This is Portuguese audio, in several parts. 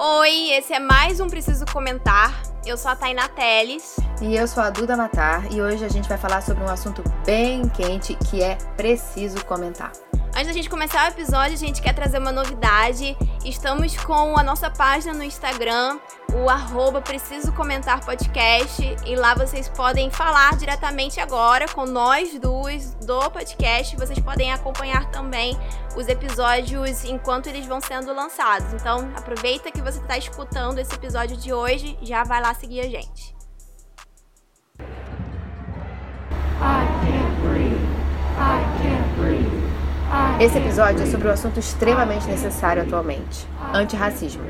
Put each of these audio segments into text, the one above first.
Oi, esse é mais um Preciso Comentar. Eu sou a Tainá Teles. E eu sou a Duda Matar. E hoje a gente vai falar sobre um assunto bem quente que é preciso comentar. Antes da gente começar o episódio, a gente quer trazer uma novidade. Estamos com a nossa página no Instagram, o arroba Preciso Comentar Podcast. E lá vocês podem falar diretamente agora com nós duas do podcast. Vocês podem acompanhar também os episódios enquanto eles vão sendo lançados. Então aproveita que você está escutando esse episódio de hoje, já vai lá seguir a gente. Esse episódio é sobre um assunto extremamente necessário atualmente: antirracismo.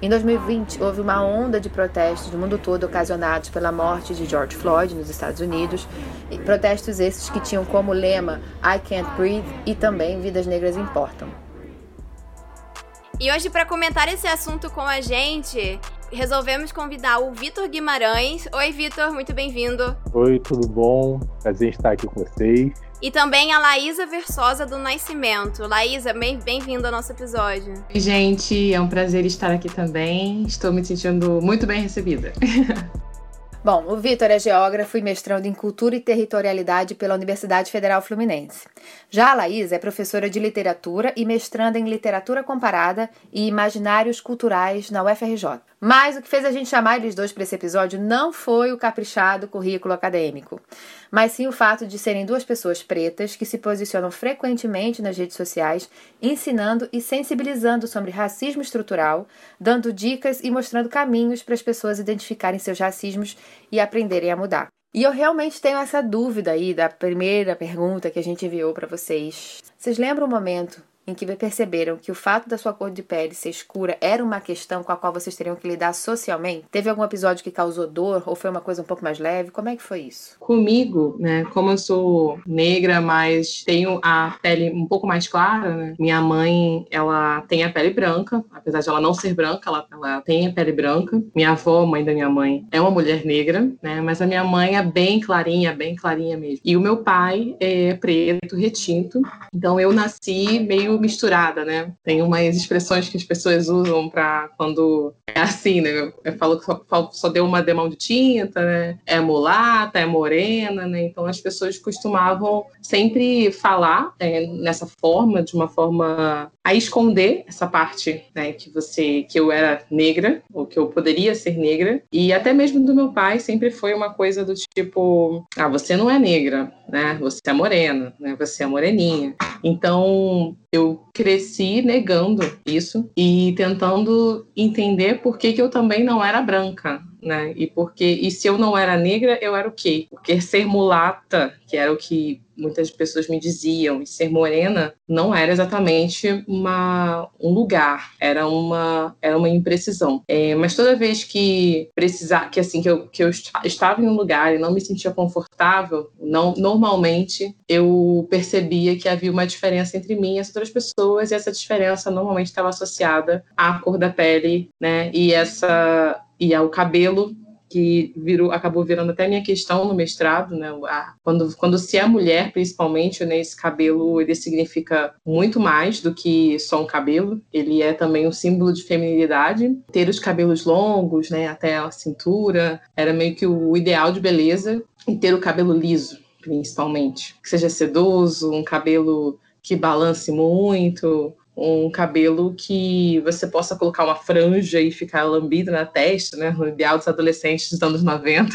Em 2020, houve uma onda de protestos no mundo todo ocasionados pela morte de George Floyd nos Estados Unidos, e protestos esses que tinham como lema I can't breathe e também vidas negras importam. E hoje, para comentar esse assunto com a gente, resolvemos convidar o Vitor Guimarães. Oi, Vitor, muito bem-vindo. Oi, tudo bom? Prazer estar aqui com vocês. E também a Laísa Versosa do Nascimento. Laísa, bem-vinda ao nosso episódio. Oi, gente, é um prazer estar aqui também. Estou me sentindo muito bem recebida. Bom, o Vitor é geógrafo e mestrando em Cultura e Territorialidade pela Universidade Federal Fluminense. Já a Laísa é professora de literatura e mestranda em Literatura Comparada e Imaginários Culturais na UFRJ. Mas o que fez a gente chamar eles dois para esse episódio não foi o caprichado currículo acadêmico, mas sim o fato de serem duas pessoas pretas que se posicionam frequentemente nas redes sociais, ensinando e sensibilizando sobre racismo estrutural, dando dicas e mostrando caminhos para as pessoas identificarem seus racismos e aprenderem a mudar. E eu realmente tenho essa dúvida aí da primeira pergunta que a gente enviou para vocês. Vocês lembram o momento em que perceberam que o fato da sua cor de pele ser escura era uma questão com a qual vocês teriam que lidar socialmente? Teve algum episódio que causou dor ou foi uma coisa um pouco mais leve? Como é que foi isso? Comigo, né, como eu sou negra, mas tenho a pele um pouco mais clara, né? Minha mãe, ela tem a pele branca, apesar de ela não ser branca, ela, ela tem a pele branca. Minha avó, mãe da minha mãe, é uma mulher negra, né? Mas a minha mãe é bem clarinha, bem clarinha mesmo. E o meu pai é preto, retinto. Então eu nasci meio misturada, né? Tem umas expressões que as pessoas usam para quando é assim, né? Eu falo que só, só deu uma demão de tinta, né? É mulata, é morena, né? Então as pessoas costumavam sempre falar é, nessa forma, de uma forma a esconder essa parte, né? Que você, que eu era negra ou que eu poderia ser negra e até mesmo do meu pai sempre foi uma coisa do tipo, ah, você não é negra, né? Você é morena, né? Você é moreninha. Então eu cresci negando isso e tentando entender por que, que eu também não era branca, né? E porque e se eu não era negra, eu era o quê? Porque ser mulata, que era o que muitas pessoas me diziam, e ser morena não era exatamente uma, um lugar, era uma, era uma imprecisão. É, mas toda vez que precisar, que assim que eu, que eu estava em um lugar e não me sentia confortável, não normalmente eu percebia que havia uma diferença entre mim e as outras pessoas e essa diferença normalmente estava associada à cor da pele, né? E essa e ao cabelo que virou, acabou virando até minha questão no mestrado, né? Quando, quando se é mulher, principalmente, né, esse cabelo ele significa muito mais do que só um cabelo. Ele é também um símbolo de feminilidade. Ter os cabelos longos, né, até a cintura, era meio que o ideal de beleza. E ter o cabelo liso, principalmente, que seja sedoso, um cabelo que balance muito, um cabelo que você possa colocar uma franja e ficar lambido na testa, né? No ideal dos adolescentes dos anos 90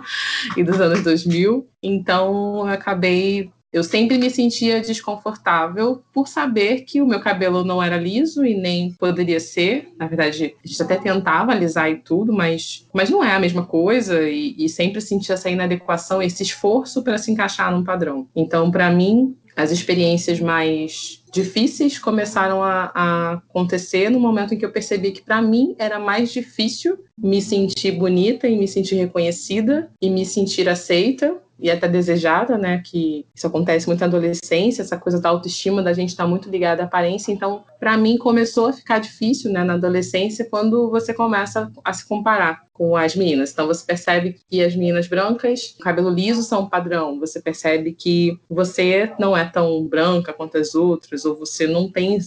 e dos anos 2000. Então, eu acabei eu sempre me sentia desconfortável por saber que o meu cabelo não era liso e nem poderia ser. Na verdade, a gente até tentava alisar e tudo, mas, mas não é a mesma coisa e, e sempre sentia essa inadequação, esse esforço para se encaixar num padrão. Então, para mim, as experiências mais difíceis começaram a, a, acontecer no momento em que eu percebi que para mim era mais difícil me sentir bonita e me sentir reconhecida e me sentir aceita e até desejada, né? Que isso acontece muito na adolescência, essa coisa da autoestima da gente está muito ligada à aparência. Então, para mim, começou a ficar difícil, né, na adolescência, quando você começa a se comparar com as meninas. Então você percebe que as meninas brancas, cabelo liso são um padrão. Você percebe que você não é tão branca quanto as outras, ou você não tem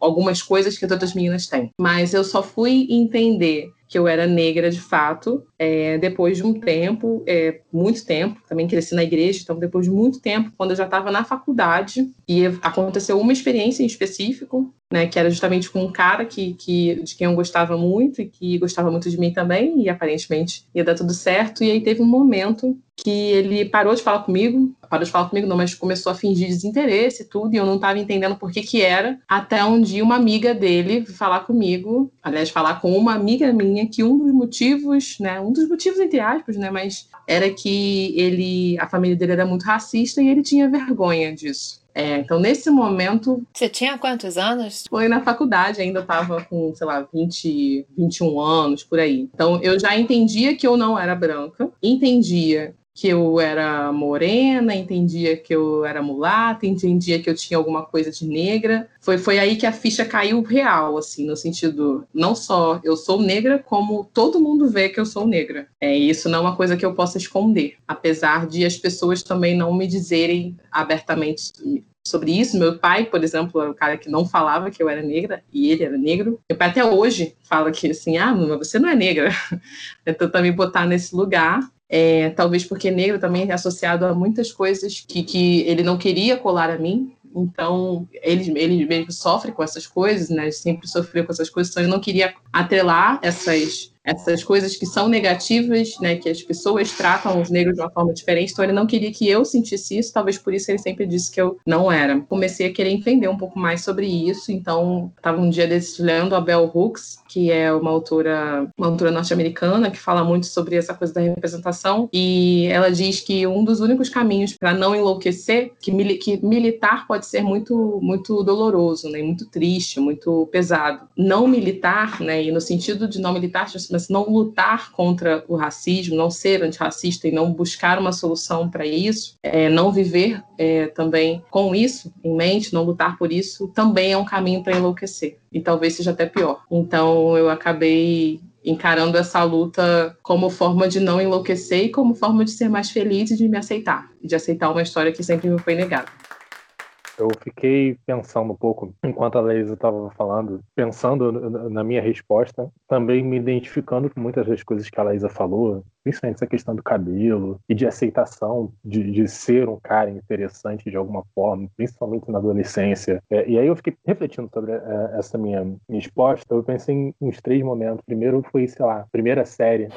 algumas coisas que as outras meninas têm. Mas eu só fui entender que eu era negra de fato, é, depois de um tempo, é, muito tempo, também cresci na igreja, então depois de muito tempo, quando eu já estava na faculdade, e aconteceu uma experiência em específico, né, que era justamente com um cara que, que, de quem eu gostava muito e que gostava muito de mim também, e aparentemente ia dar tudo certo, e aí teve um momento que ele parou de falar comigo, parou de falar comigo não, mas começou a fingir desinteresse e tudo, e eu não estava entendendo por que que era, até um dia uma amiga dele falar comigo, aliás, falar com uma amiga minha, que um dos motivos, né, um dos motivos entre aspas, né, mas era que ele, a família dele era muito racista e ele tinha vergonha disso. É, então, nesse momento. Você tinha quantos anos? Foi na faculdade, ainda estava com, sei lá, 20, 21 anos, por aí. Então, eu já entendia que eu não era branca, entendia que eu era morena, entendia que eu era mulata, entendia que eu tinha alguma coisa de negra. Foi, foi aí que a ficha caiu real, assim, no sentido, não só eu sou negra, como todo mundo vê que eu sou negra. É, isso não é uma coisa que eu possa esconder, apesar de as pessoas também não me dizerem abertamente sobre isso. Meu pai, por exemplo, é o cara que não falava que eu era negra e ele era negro. Meu pai até hoje fala que assim, ah, mas você não é negra. Então também botar nesse lugar é, talvez porque negro também é associado a muitas coisas que, que ele não queria colar a mim. Então, ele, ele mesmo sofre com essas coisas, né? Sempre sofreu com essas coisas, então ele não queria atrelar essas essas coisas que são negativas, né, que as pessoas tratam os negros de uma forma diferente, então ele não queria que eu sentisse isso, talvez por isso ele sempre disse que eu não era. Comecei a querer entender um pouco mais sobre isso, então estava um dia desses lendo Bell Hooks, que é uma autora, uma autora norte-americana que fala muito sobre essa coisa da representação, e ela diz que um dos únicos caminhos para não enlouquecer, que, mili que militar pode ser muito muito doloroso, né, muito triste, muito pesado. Não militar, né, e no sentido de não militar, mas não lutar contra o racismo, não ser antirracista e não buscar uma solução para isso, é, não viver é, também com isso em mente, não lutar por isso, também é um caminho para enlouquecer. E talvez seja até pior. Então eu acabei encarando essa luta como forma de não enlouquecer e como forma de ser mais feliz e de me aceitar, de aceitar uma história que sempre me foi negada. Eu fiquei pensando um pouco, enquanto a Leisa estava falando, pensando na minha resposta, também me identificando com muitas das coisas que a Leisa falou, principalmente essa questão do cabelo e de aceitação de, de ser um cara interessante de alguma forma, principalmente na adolescência. É, e aí eu fiquei refletindo sobre é, essa minha resposta, eu pensei em uns três momentos. Primeiro foi, sei lá, primeira série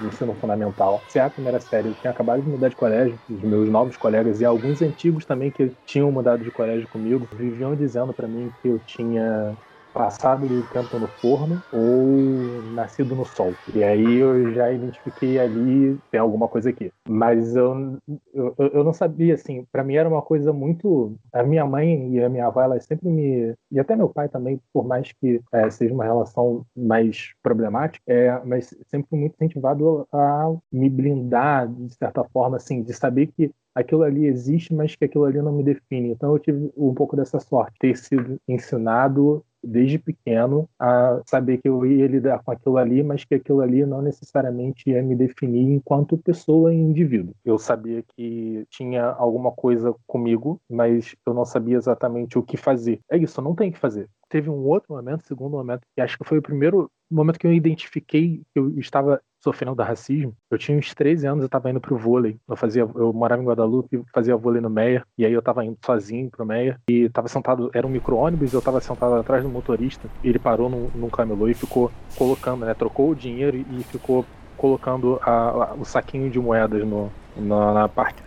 ensino fundamental. Se é a primeira série, eu tinha acabado de mudar de colégio, os meus novos colegas e alguns antigos também que tinham mudado de colégio comigo, viviam dizendo para mim que eu tinha passado do tempo no forno ou nascido no sol. E aí eu já identifiquei ali, tem alguma coisa aqui. Mas eu, eu, eu não sabia, assim, para mim era uma coisa muito. A minha mãe e a minha avó, elas sempre me. E até meu pai também, por mais que é, seja uma relação mais problemática, é, mas sempre muito incentivado a me blindar, de certa forma, assim, de saber que aquilo ali existe, mas que aquilo ali não me define. Então eu tive um pouco dessa sorte, ter sido ensinado desde pequeno a saber que eu ia lidar com aquilo ali, mas que aquilo ali não necessariamente ia me definir enquanto pessoa e indivíduo. Eu sabia que tinha alguma coisa comigo, mas eu não sabia exatamente o que fazer. É isso, não tem que fazer. Teve um outro momento, segundo momento, que acho que foi o primeiro momento que eu identifiquei que eu estava sofrendo do racismo, eu tinha uns 13 anos, eu estava indo pro vôlei. Eu fazia, eu morava em Guadalupe, fazia vôlei no Meia, e aí eu estava indo sozinho pro Meia, e estava sentado, era um micro-ônibus, eu estava sentado atrás do motorista, e ele parou num, num camelô e ficou colocando, né, trocou o dinheiro e ficou colocando a, a, o saquinho de moedas no, na, na parte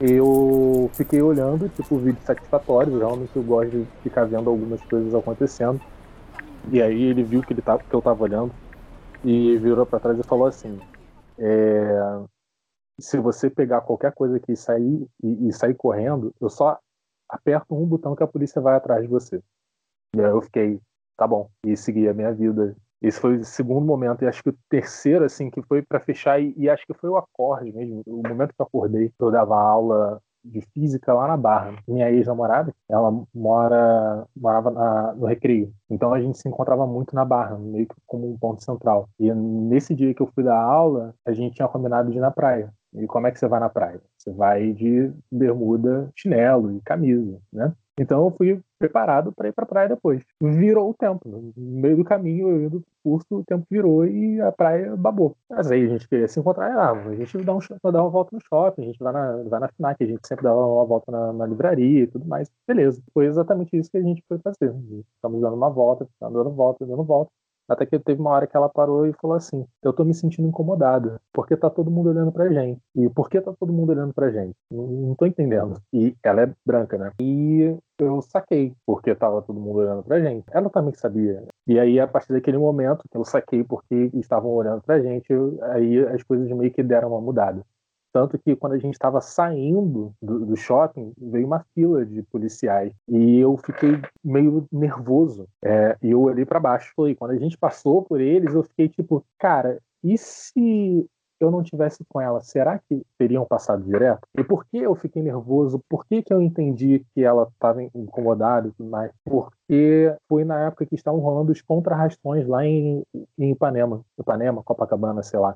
eu fiquei olhando, tipo, vídeos satisfatórios, realmente eu gosto de ficar vendo algumas coisas acontecendo. E aí ele viu que, ele tava, que eu tava olhando e virou para trás e falou assim: é, se você pegar qualquer coisa aqui sair e, e, sair correndo, eu só aperto um botão que a polícia vai atrás de você. E aí eu fiquei, tá bom, e segui a minha vida. Esse foi o segundo momento, e acho que o terceiro, assim, que foi para fechar, e, e, acho que foi o acorde mesmo, o momento que eu acordei, eu dava aula de física lá na Barra. Minha ex-namorada, ela mora, morava na, no Recreio. Então a gente se encontrava muito na Barra, meio que como um ponto central. E nesse dia que eu fui dar aula, a gente tinha combinado de ir na praia. E como é que você vai na praia? Você vai de bermuda, chinelo e camisa, né? Então eu fui preparado para ir para a praia depois. Virou o tempo. No meio do caminho, eu indo pro curso, o tempo virou e a praia babou. Mas aí a gente queria se encontrar, ah, a gente dá, um, dá uma volta no shopping, a gente vai na, vai na FNAC, a gente sempre dá uma volta na, na, livraria e tudo mais. Beleza. Foi exatamente isso que a gente foi fazer. Estamos dando uma volta, dando volta, dando volta. Até que teve uma hora que ela parou e falou assim: Eu tô me sentindo incomodada, porque tá todo mundo olhando pra gente. E por que tá todo mundo olhando pra gente? Não, não tô entendendo. E ela é branca, né? E eu saquei porque tava todo mundo olhando pra gente. Ela também sabia. E aí, a partir daquele momento que eu saquei porque estavam olhando pra gente, aí as coisas meio que deram uma mudada. Tanto que quando a gente estava saindo do, do, shopping, veio uma fila de policiais. E eu fiquei meio nervoso. É, e eu olhei para baixo. E quando a gente passou por eles, eu fiquei tipo, cara, e se eu não tivesse com ela, será que teriam passado direto? E por que eu fiquei nervoso? Por que, que eu entendi que ela estava incomodada e tudo mais? Porque foi na época que estavam rolando os contrarrastões lá em, em Ipanema, Ipanema, Copacabana, sei lá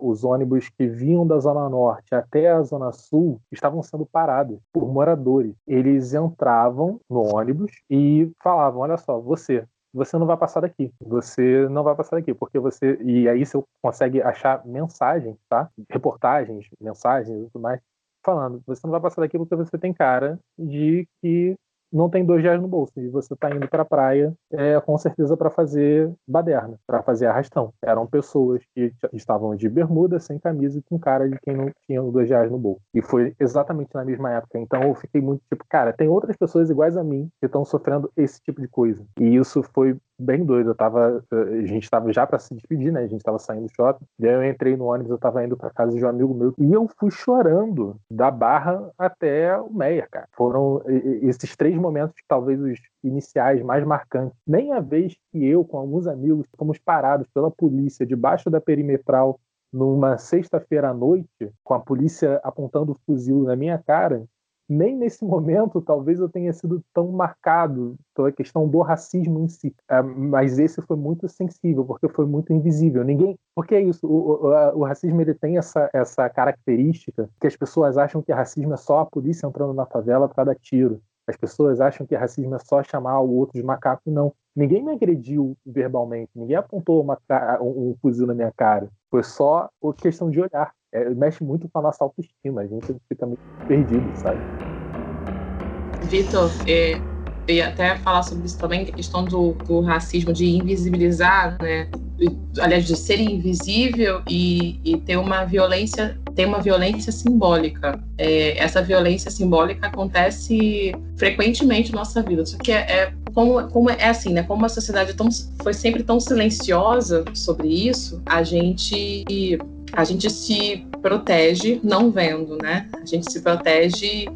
os ônibus que vinham da Zona Norte até a Zona Sul estavam sendo parados por moradores. Eles entravam no ônibus e falavam: Olha só, você, você não vai passar daqui. Você não vai passar daqui, porque você. E aí você consegue achar mensagens, tá? Reportagens, mensagens e tudo mais, falando: você não vai passar daqui porque você tem cara de que não tem dois reais no bolso e você está indo para a praia é, com certeza para fazer baderna, para fazer arrastão. Eram pessoas que estavam de bermuda, sem camisa e com cara de quem não tinha dois reais no bolso. E foi exatamente na mesma época. Então eu fiquei muito tipo, cara, tem outras pessoas iguais a mim que estão sofrendo esse tipo de coisa. E isso foi bem doido. Eu tava, a gente estava já para se despedir, né? A gente estava saindo do shopping. Daí eu entrei no ônibus, eu estava indo para casa de um amigo meu e eu fui chorando da Barra até o Meia, cara. Foram esses três momentos, talvez os iniciais mais marcantes. Nem a vez que eu, com alguns amigos, fomos parados pela polícia debaixo da perimetral numa sexta-feira à noite, com a polícia apontando o fuzil na minha cara, nem nesse momento talvez eu tenha sido tão marcado pela questão do racismo em si. É, mas esse foi muito sensível, porque foi muito invisível. Ninguém. Porque é isso, o, o, o, racismo ele tem essa, essa característica que as pessoas acham que racismo é só a polícia entrando na favela para dar tiro. As pessoas acham que racismo é só chamar o outro de macaco. Não. Ninguém me agrediu verbalmente, ninguém apontou uma, um, um fuzil na minha cara. Foi só questão de olhar é, mexe muito com a nossa autoestima, a gente fica muito perdido, sabe? Vitor, é, ia até falar sobre isso também, a questão do, do racismo, de invisibilizar, né? aliás, de ser invisível e, e, ter uma violência, ter uma violência simbólica. É, essa violência simbólica acontece frequentemente na nossa vida. Só que é, é como, como é assim, né? Como a sociedade tão, foi sempre tão silenciosa sobre isso, a gente a gente se protege não vendo, né? A gente se protege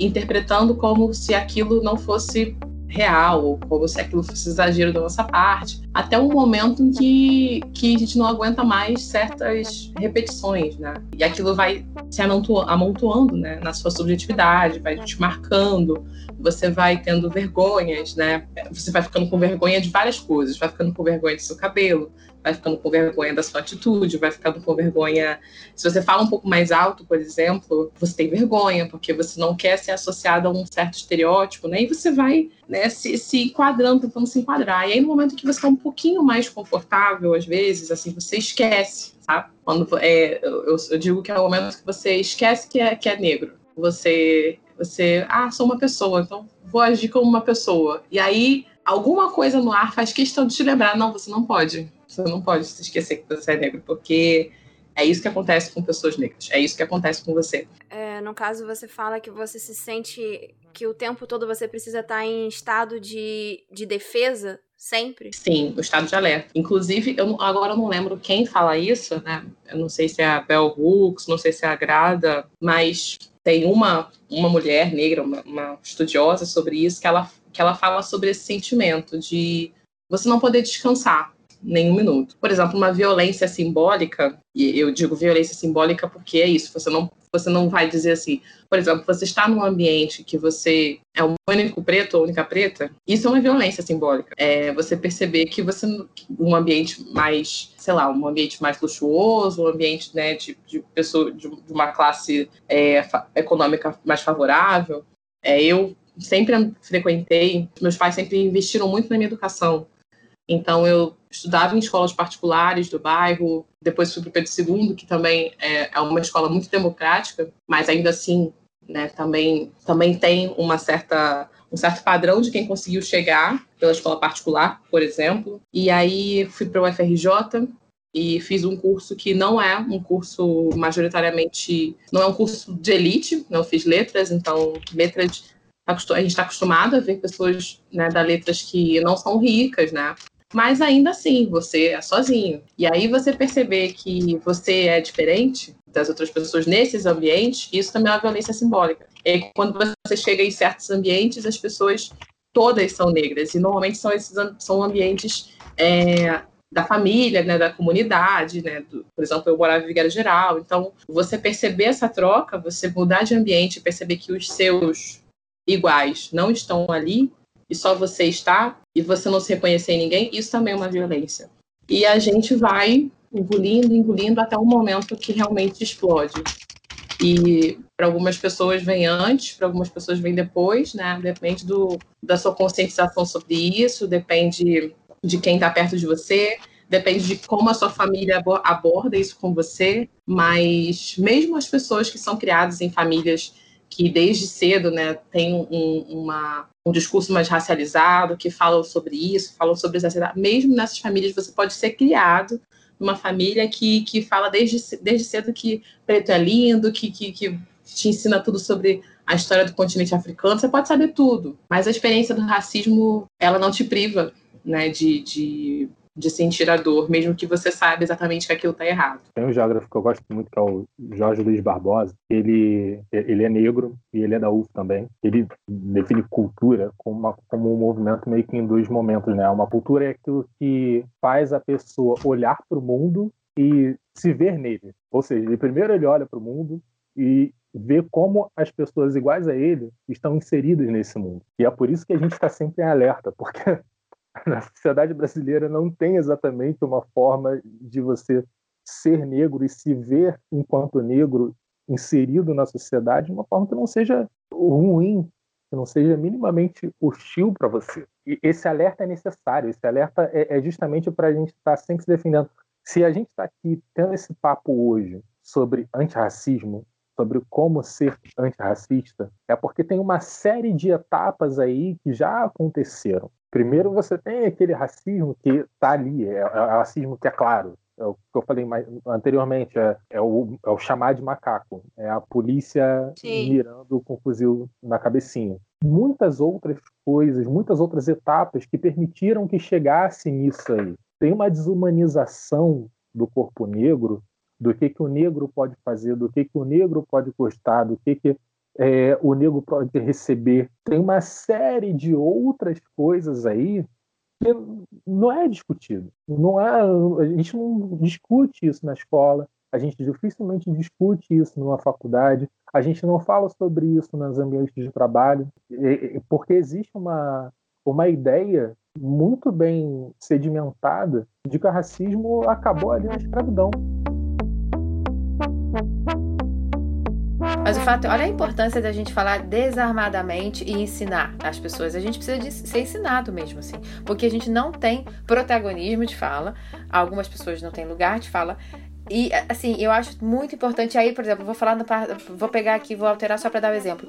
interpretando como se aquilo não fosse real, ou como se aquilo fosse exagero da nossa parte, até um momento em que, que a gente não aguenta mais certas repetições, né? E aquilo vai se amontoando, né, na sua subjetividade, vai te marcando, você vai tendo vergonhas, né? Você vai ficando com vergonha de várias coisas, vai ficando com vergonha do seu cabelo, vai ficando com vergonha da sua atitude, vai ficando com vergonha. Se você fala um pouco mais alto, por exemplo, você tem vergonha, porque você não quer ser associado a um certo estereótipo, né? E você vai né, se, se enquadrando, tentando se enquadrar. E aí, no momento que você está um pouquinho mais confortável, às vezes, assim, você esquece, sabe? Quando é, eu, eu digo que é o momento que você esquece que é, que é negro. Você, você, ah, sou uma pessoa, então vou agir como uma pessoa. E aí, alguma coisa no ar faz questão de te lembrar, não, você não pode você não pode se esquecer que você é negro, porque é isso que acontece com pessoas negras. É isso que acontece com você. É, no caso, você fala que você se sente que o tempo todo você precisa estar em estado de, de defesa sempre? Sim, o estado de alerta. Inclusive, eu agora eu não lembro quem fala isso, né? Eu não sei se é a Bell Hooks, não sei se é a Grada, mas tem uma, uma mulher negra, uma, uma estudiosa sobre isso, que ela, que ela fala sobre esse sentimento de você não poder descansar nenhum minuto. Por exemplo, uma violência simbólica, e eu digo violência simbólica porque é isso, você não, você não vai dizer assim, por exemplo, você está num ambiente que você é o único preto ou única preta, isso é uma violência simbólica. É você perceber que você, um ambiente mais, sei lá, um ambiente mais luxuoso, um ambiente né, de, de pessoa de, de uma classe é, econômica mais favorável, é, eu sempre frequentei, meus pais sempre investiram muito na minha educação. Então, eu estudava em escolas particulares do bairro, depois fui para o Pedro II, que também é, é uma escola muito democrática, mas ainda assim, né, também, também tem uma certa, um certo padrão de quem conseguiu chegar pela escola particular, por exemplo. E aí fui para o UFRJ e fiz um curso que não é um curso majoritariamente, não é um curso de elite, não fiz letras, então letras a gente está acostumado a ver pessoas né, da letras que não são ricas, né? Mas ainda assim, você é sozinho. E aí você perceber que você é diferente das outras pessoas nesses ambientes, isso também é uma violência simbólica. E quando você chega em certos ambientes, as pessoas todas são negras. E normalmente são esses são ambientes é, da família, né, da comunidade, né, do, por exemplo, eu morava em Vigueira Geral, então você perceber essa troca, você mudar de ambiente, perceber que os seus iguais não estão ali e só você está e você não se reconhecer em ninguém, isso também é uma violência. E a gente vai engolindo, engolindo até o momento que realmente explode. E para algumas pessoas vem antes, para algumas pessoas vem depois, né? Depende do, da sua conscientização sobre isso, depende de quem está perto de você, depende de como a sua família aborda isso com você. Mas mesmo as pessoas que são criadas em famílias que desde cedo né, tem um, uma, um discurso mais racializado, que falam sobre isso, falam sobre isso. Mesmo nessas famílias, você pode ser criado numa família que, que fala desde, desde cedo que preto é lindo, que, que, que te ensina tudo sobre a história do continente africano, você pode saber tudo, mas a experiência do racismo, ela não te priva né, de, de de sentir a dor, mesmo que você saiba exatamente que aquilo está errado. Tem um geógrafo que eu gosto muito, que é o Jorge Luiz Barbosa. Ele, ele é negro e ele é da UF também. Ele define cultura como, uma, como um movimento meio que em dois momentos, né? Uma cultura é aquilo que faz a pessoa olhar para o mundo e se ver nele. Ou seja, ele, primeiro ele olha para o mundo e vê como as pessoas iguais a ele estão inseridas nesse mundo. E é por isso que a gente está sempre em alerta, porque na sociedade brasileira não tem exatamente uma forma de você ser negro e se ver enquanto negro inserido na sociedade de uma forma que não seja ruim, que não seja minimamente hostil para você. E esse alerta é necessário, esse alerta é, é justamente para a gente estar tá sempre se defendendo. Se a gente está aqui tendo esse papo hoje sobre antirracismo, sobre como ser antirracista, é porque tem uma série de etapas aí que já aconteceram. Primeiro, você tem aquele racismo que está ali, é, é, o racismo que é claro, é o que eu falei mais, anteriormente, é, é, o, é o chamar de macaco, é a polícia Sim. mirando com o fuzil na cabecinha. Muitas outras coisas, muitas outras etapas que permitiram que chegasse nisso aí. Tem uma desumanização do corpo negro, do que, que o negro pode fazer, do que, que o negro pode gostar, do que, que é, o negro pode receber. Tem uma série de outras coisas aí que não é discutido. Não é, a gente não discute isso na escola, a gente dificilmente discute isso numa faculdade, a gente não fala sobre isso nos ambientes de trabalho, porque existe uma, uma ideia muito bem sedimentada de que o racismo acabou ali na escravidão. Mas o fato, olha a importância da gente falar desarmadamente e ensinar as pessoas. A gente precisa de ser ensinado mesmo, assim. Porque a gente não tem protagonismo de fala, algumas pessoas não têm lugar de fala. E, assim, eu acho muito importante aí, por exemplo, vou falar, no, vou pegar aqui, vou alterar só para dar o um exemplo.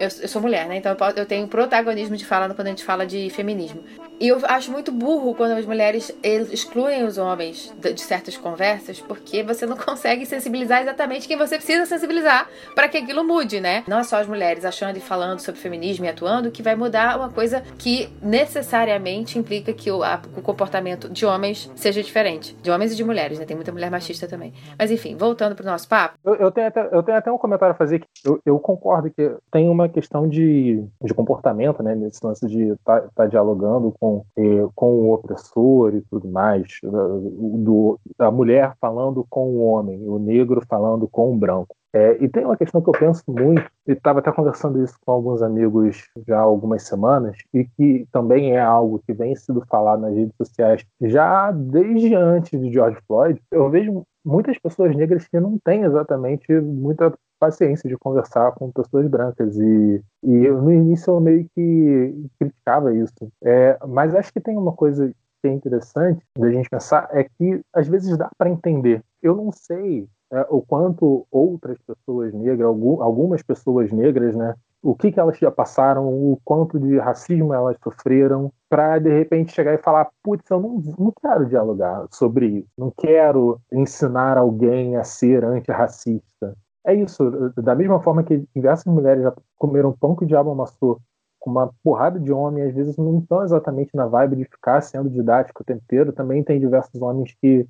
Eu, eu, sou mulher, né? Então eu tenho protagonismo de fala quando a gente fala de feminismo. E eu acho muito burro quando as mulheres excluem os homens de certas conversas, porque você não consegue sensibilizar exatamente quem você precisa sensibilizar para que aquilo mude, né? Não é só as mulheres achando e falando sobre feminismo e atuando que vai mudar uma coisa que necessariamente implica que o, a, o comportamento de homens seja diferente. De homens e de mulheres, né? Tem muita mulher machista também. Mas enfim, voltando pro nosso papo. Eu, eu, tenho, até, eu tenho até um comentário a fazer que eu, eu concordo que tem uma questão de, de comportamento, né? Nesse lance de estar tá, tá dialogando com, eh, com o opressor e tudo mais, do, da mulher falando com o homem, o negro falando com o branco. É, e tem uma questão que eu penso muito, e estava até conversando isso com alguns amigos já há algumas semanas, e que também é algo que vem sido falado nas redes sociais já desde antes de George Floyd. Eu vejo muitas pessoas negras que não têm exatamente muita paciência de conversar com pessoas brancas. E, e eu, no início eu meio que criticava isso. É, mas acho que tem uma coisa que é interessante da gente pensar é que às vezes dá para entender. Eu não sei é, o quanto outras pessoas negras algumas pessoas negras né o que, que elas já passaram, o quanto de racismo elas sofreram, para de repente chegar e falar: putz, eu não, não quero dialogar sobre isso, não quero ensinar alguém a ser antirracista. É isso, da mesma forma que diversas mulheres já comeram pão que o diabo amassou com uma porrada de homens, às vezes não estão exatamente na vibe de ficar sendo didático o tempo inteiro. Também tem diversos homens que,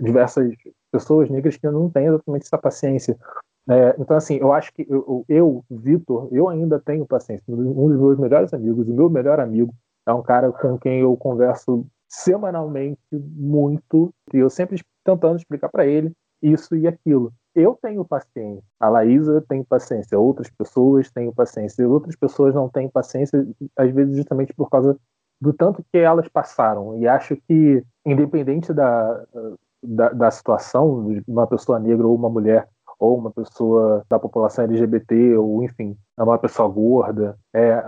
diversas pessoas negras que não têm exatamente essa paciência. É, então, assim, eu acho que eu, eu Vitor, eu ainda tenho paciência. Um dos meus melhores amigos, o meu melhor amigo, é um cara com quem eu converso semanalmente muito, e eu sempre tentando explicar para ele isso e aquilo. Eu tenho paciência, a Laísa tem paciência, outras pessoas têm paciência, outras pessoas não têm paciência, às vezes justamente por causa do tanto que elas passaram. E acho que, independente da, da, da situação de uma pessoa negra ou uma mulher ou uma pessoa da população LGBT, ou enfim, uma pessoa gorda. É,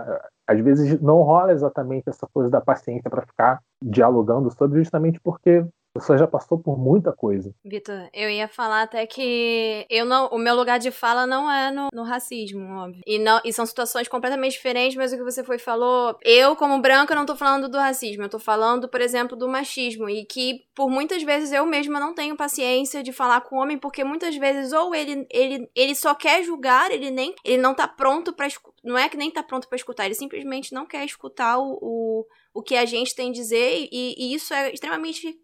às vezes não rola exatamente essa coisa da paciência para ficar dialogando sobre, justamente porque você já passou por muita coisa. Vitor, eu ia falar até que eu não, o meu lugar de fala não é no, no racismo, óbvio. E, não, e são situações completamente diferentes, mas o que você foi falou, eu, como branca, não tô falando do racismo, eu tô falando, por exemplo, do machismo. E que por muitas vezes eu mesma não tenho paciência de falar com o homem, porque muitas vezes ou ele, ele, ele só quer julgar, ele nem ele não tá pronto para não é que nem tá pronto para escutar, ele simplesmente não quer escutar o, o, o que a gente tem a dizer, e, e isso é extremamente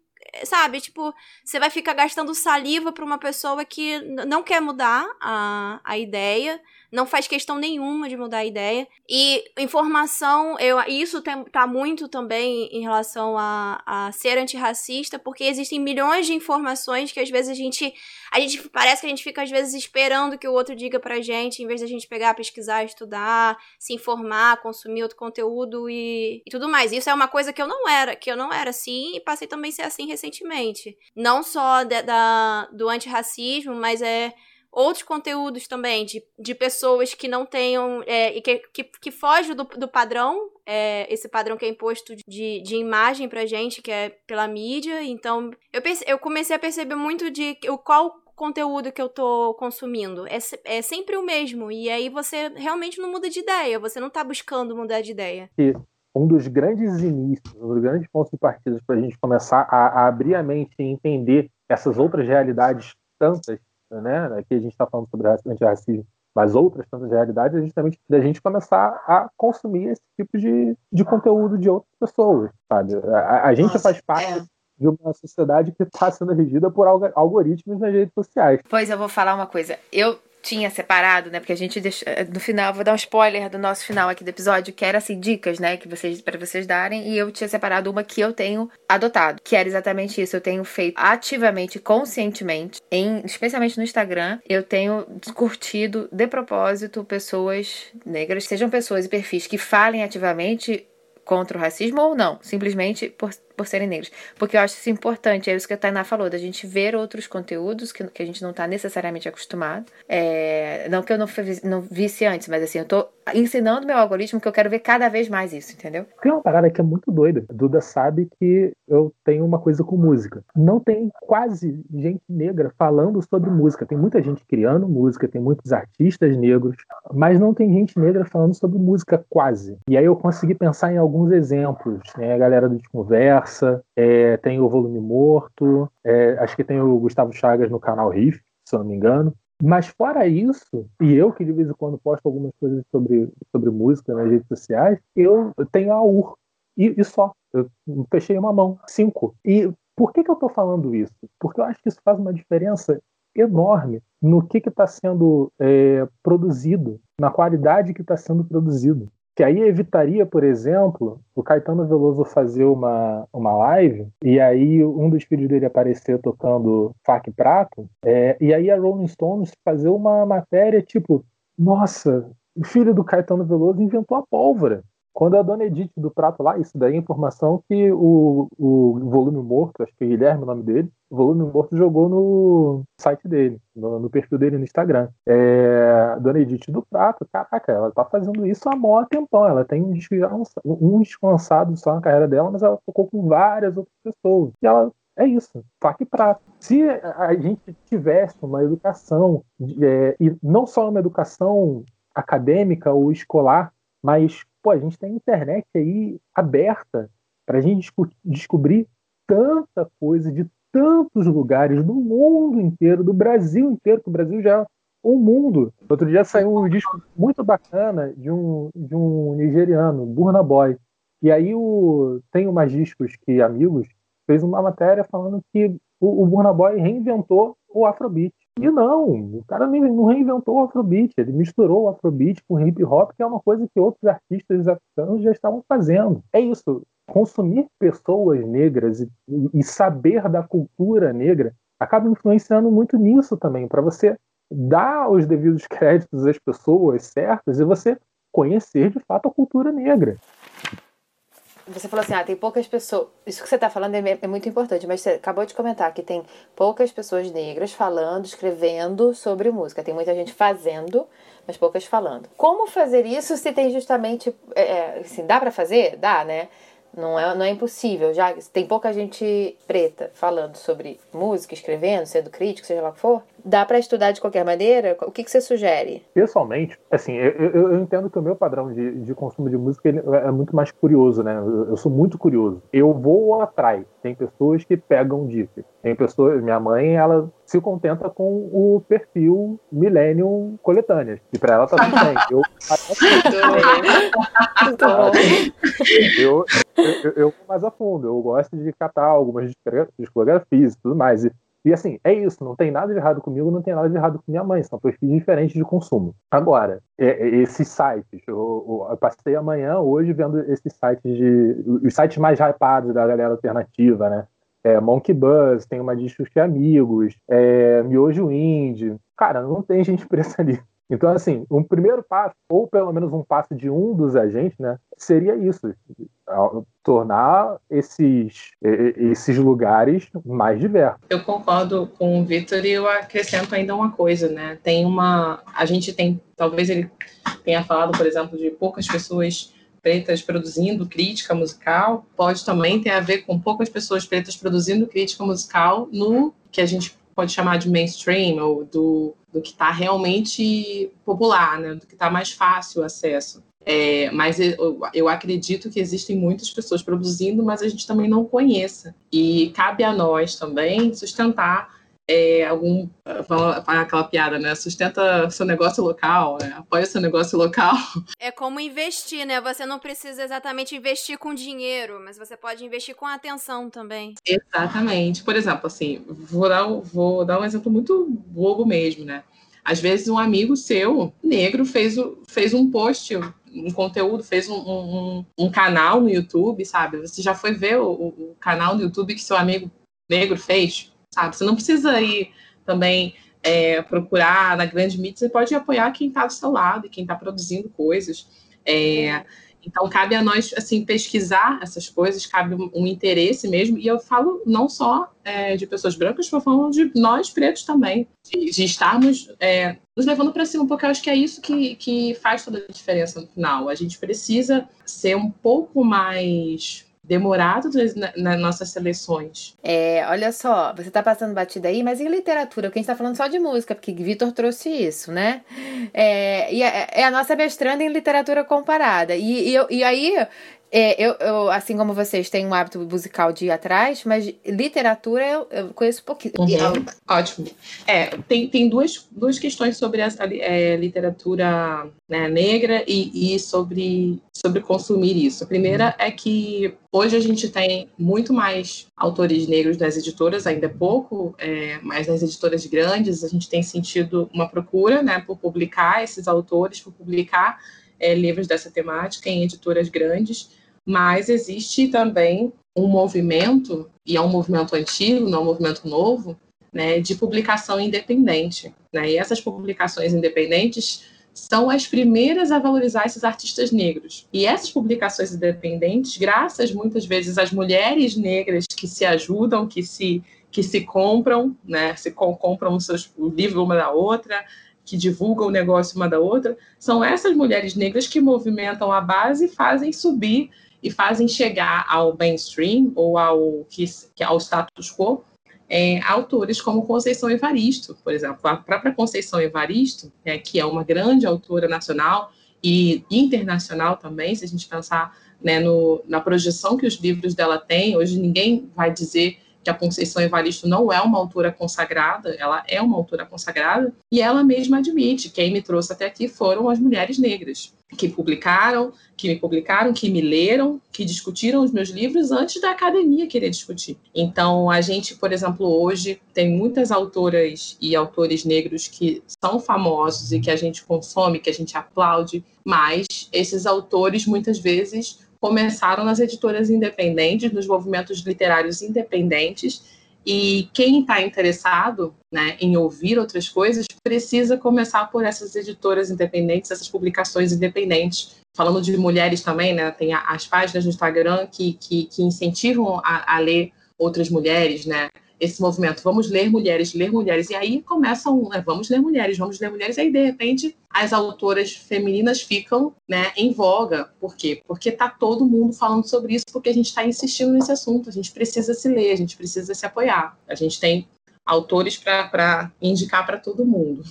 sabe, tipo, você vai ficar gastando saliva pra uma pessoa que não quer mudar a, a ideia, não faz questão nenhuma de mudar a ideia. E informação, eu, isso tem, tá muito também em relação a, a ser antirracista, porque existem milhões de informações que às vezes a gente. A gente parece que a gente fica, às vezes, esperando que o outro diga pra gente, em vez da gente pegar, pesquisar, estudar, se informar, consumir outro conteúdo e, e tudo mais. Isso é uma coisa que eu não era, que eu não era assim, e passei também a ser assim recentemente. Não só de, da, do antirracismo, mas é outros conteúdos também de, de pessoas que não tenham é, e que, que, que fogem do, do padrão, é, esse padrão que é imposto de, de imagem pra gente, que é pela mídia. Então, eu, pense, eu comecei a perceber muito de o qual conteúdo que eu tô consumindo. É, é sempre o mesmo. E aí você realmente não muda de ideia. Você não tá buscando mudar de ideia. Um dos grandes inícios, um dos grandes pontos de partida para a gente começar a, a abrir a mente e entender essas outras realidades tantas né? Aqui a gente está falando sobre antirracismo, mas outras tantas realidades, é justamente da gente começar a consumir esse tipo de, de conteúdo de outras pessoas, sabe? A, a gente Nossa, faz parte é. de uma sociedade que está sendo regida por algoritmos nas redes sociais. Pois eu vou falar uma coisa. Eu tinha separado, né? Porque a gente deixa, eh, no final, vou dar um spoiler do nosso final aqui do episódio, que era assim, dicas, né, que vocês para vocês darem, e eu tinha separado uma que eu tenho adotado, que era exatamente isso, eu tenho feito ativamente, conscientemente, em especialmente no Instagram, eu tenho curtido de propósito pessoas negras, sejam pessoas e perfis que falem ativamente contra o racismo ou não, simplesmente por por serem negros. Porque eu acho isso importante, é isso que a Tainá falou, da gente ver outros conteúdos que, que a gente não está necessariamente acostumado. É, não que eu não, não visse antes, mas assim, eu tô ensinando meu algoritmo que eu quero ver cada vez mais isso, entendeu? Tem uma parada que é muito doida. A Duda sabe que eu tenho uma coisa com música. Não tem quase gente negra falando sobre música. Tem muita gente criando música, tem muitos artistas negros, mas não tem gente negra falando sobre música quase. E aí eu consegui pensar em alguns exemplos, né? A galera do Conversa, Conversa, é, tem o Volume Morto, é, acho que tem o Gustavo Chagas no canal Riff, se eu não me engano. Mas fora isso, e eu que de vez em quando posto algumas coisas sobre, sobre música nas redes sociais, eu tenho a UR. E, e só. Eu fechei uma mão. Cinco. E por que, que eu estou falando isso? Porque eu acho que isso faz uma diferença enorme no que está sendo é, produzido, na qualidade que está sendo produzido. Que aí evitaria, por exemplo, o Caetano Veloso fazer uma, uma live e aí um dos filhos dele aparecer tocando fac prato, é, e aí a Rolling Stones fazer uma matéria tipo: nossa, o filho do Caetano Veloso inventou a pólvora. Quando a dona Edith do Prato lá, isso daí é informação que o, o volume morto, acho que é Guilherme o nome dele, o volume morto jogou no site dele, no, no perfil dele no Instagram. É, dona Edith do Prato, caraca, ela tá fazendo isso há mó tempão. Ela tem um lançado só na carreira dela, mas ela tocou com várias outras pessoas. E ela é isso, faca e prato. Se a gente tivesse uma educação, é, e não só uma educação acadêmica ou escolar, mas pô, a gente tem internet aí aberta para a gente descobrir tanta coisa de tantos lugares do mundo inteiro, do Brasil inteiro, que o Brasil já é um mundo. Outro dia saiu um disco muito bacana de um, de um nigeriano, Burna Boy. E aí o, tem umas discos que amigos fez uma matéria falando que o, o Burna Boy reinventou o Afrobeat. E não, o cara não reinventou o Afrobeat, ele misturou o Afrobeat com hip hop, que é uma coisa que outros artistas africanos já estavam fazendo. É isso, consumir pessoas negras e, e saber da cultura negra acaba influenciando muito nisso também, para você dar os devidos créditos às pessoas certas e você conhecer de fato a cultura negra você falou assim, ah, tem poucas pessoas. Isso que você está falando é, é, muito importante, mas você acabou de comentar que tem poucas pessoas negras falando, escrevendo sobre música. Tem muita gente fazendo, mas poucas falando. Como fazer isso se tem justamente. É, é assim, dá para fazer? Dá, né? Não é, não é impossível. Já tem pouca gente preta falando sobre música, escrevendo, sendo crítico, seja lá o que for. Dá para estudar de qualquer maneira? O que, que você sugere? Pessoalmente, assim, eu, eu, eu, entendo que o meu padrão de, de consumo de música é muito mais curioso, né? Eu, eu, sou muito curioso. Eu vou atrás. Tem pessoas que pegam dicas. Tem pessoas. Minha mãe, ela se contenta com o perfil Millennium Coletâneas. E para ela tá tudo bem. Eu, eu, eu, eu, vou mais a fundo. Eu gosto de catar algumas discografias e tudo mais. E, e assim, é isso. Não tem nada de errado comigo, não tem nada de errado com minha mãe. São perfis diferentes de consumo. Agora, é, é, esses sites. Eu, eu, passei amanhã, hoje, vendo esses sites de. Os sites mais hypados da galera alternativa, né? É, Monkey Buzz, tem uma discos que amigos, é, Miojo Indie. Cara, não tem gente presa ali. Então, assim, um primeiro passo, ou pelo menos um passo de um dos agentes, né, seria isso: tornar esses, esses lugares mais diversos. Eu concordo com o Vitor e eu acrescento ainda uma coisa, né? Tem uma. A gente tem. Talvez ele tenha falado, por exemplo, de poucas pessoas pretas produzindo crítica musical, pode também ter a ver com poucas pessoas pretas produzindo crítica musical no que a gente pode chamar de mainstream, ou do, do que está realmente popular, né? do que está mais fácil o acesso. É, mas eu, eu, acredito que existem muitas pessoas produzindo, mas a gente também não conheça. E cabe a nós também sustentar é, algum. Fala, aquela piada, né? Sustenta seu negócio local, né? apoia seu negócio local. É como investir, né? Você não precisa exatamente investir com dinheiro, mas você pode investir com atenção também. Exatamente. Por exemplo, assim, vou dar, vou dar um exemplo muito bobo mesmo, né? Às vezes um amigo seu, negro, fez, fez um post, um conteúdo, fez um, um, um canal no YouTube, sabe? Você já foi ver o, o canal no YouTube que seu amigo negro fez? Sabe? Você não precisa ir também é, procurar na grande mídia, você pode apoiar quem está do seu lado e quem está produzindo coisas. É, então, cabe a nós, assim, pesquisar essas coisas, cabe um, interesse mesmo, e eu falo não só é, de pessoas brancas, mas falo de nós pretos também, de, de estarmos é, nos levando para cima, porque eu acho que é isso que, que faz toda a diferença no final. A gente precisa ser um pouco mais demorado nas nossas seleções. É, olha só, você está passando batida aí, mas em literatura, porque a gente está falando só de música, porque Vitor trouxe isso, né? É, e é, é, a nossa mestranda em literatura comparada. E, e, e aí É, eu, eu, assim como vocês, tenho um hábito musical de ir atrás, mas literatura eu, eu conheço pouquinho. Uhum. Ótimo. É, tem, tem duas, duas questões sobre a, a é, literatura né, negra e, e, sobre, sobre consumir isso. A primeira é que hoje a gente tem muito mais autores negros nas editoras, ainda é pouco, é, mas nas editoras grandes a gente tem sentido uma procura né, por publicar esses autores, por publicar é, livros dessa temática em editoras grandes, mas existe também um movimento, e é um movimento antigo, não é um movimento novo, né, de publicação independente. Né? E essas publicações independentes são as primeiras a valorizar esses artistas negros. E essas publicações independentes, graças muitas vezes às mulheres negras que se ajudam, que se que se compram, né, se compram os seus o livro uma da outra, que divulgam o negócio uma da outra, são essas mulheres negras que movimentam a base e fazem subir e fazem chegar ao mainstream ou ao, que, ao status quo é, autores como Conceição Evaristo, por exemplo. A própria Conceição Evaristo, é, que é uma grande autora nacional e internacional também, se a gente pensar né, no, na projeção que os livros dela têm, hoje ninguém vai dizer que a Conceição Evaristo não é uma autora consagrada, ela é uma autora consagrada, e ela mesma admite, quem me trouxe até aqui foram as mulheres negras, que publicaram, que me publicaram, que me leram, que discutiram os meus livros antes da academia querer discutir. Então, a gente, por exemplo, hoje tem muitas autoras e autores negros que são famosos e que a gente consome, que a gente aplaude, mas esses autores muitas vezes começaram nas editoras independentes, nos movimentos literários independentes, e quem está interessado né, em ouvir outras coisas precisa começar por essas editoras independentes, essas publicações independentes. Falando de mulheres também, né, tem as páginas no Instagram que, que, que incentivam a, a ler outras mulheres, né? Esse movimento, vamos ler mulheres, ler mulheres, e aí começam, né, vamos ler mulheres, vamos ler mulheres, e aí de repente as autoras femininas ficam né, em voga. Por quê? Porque está todo mundo falando sobre isso, porque a gente está insistindo nesse assunto, a gente precisa se ler, a gente precisa se apoiar. A gente tem autores para indicar para todo mundo,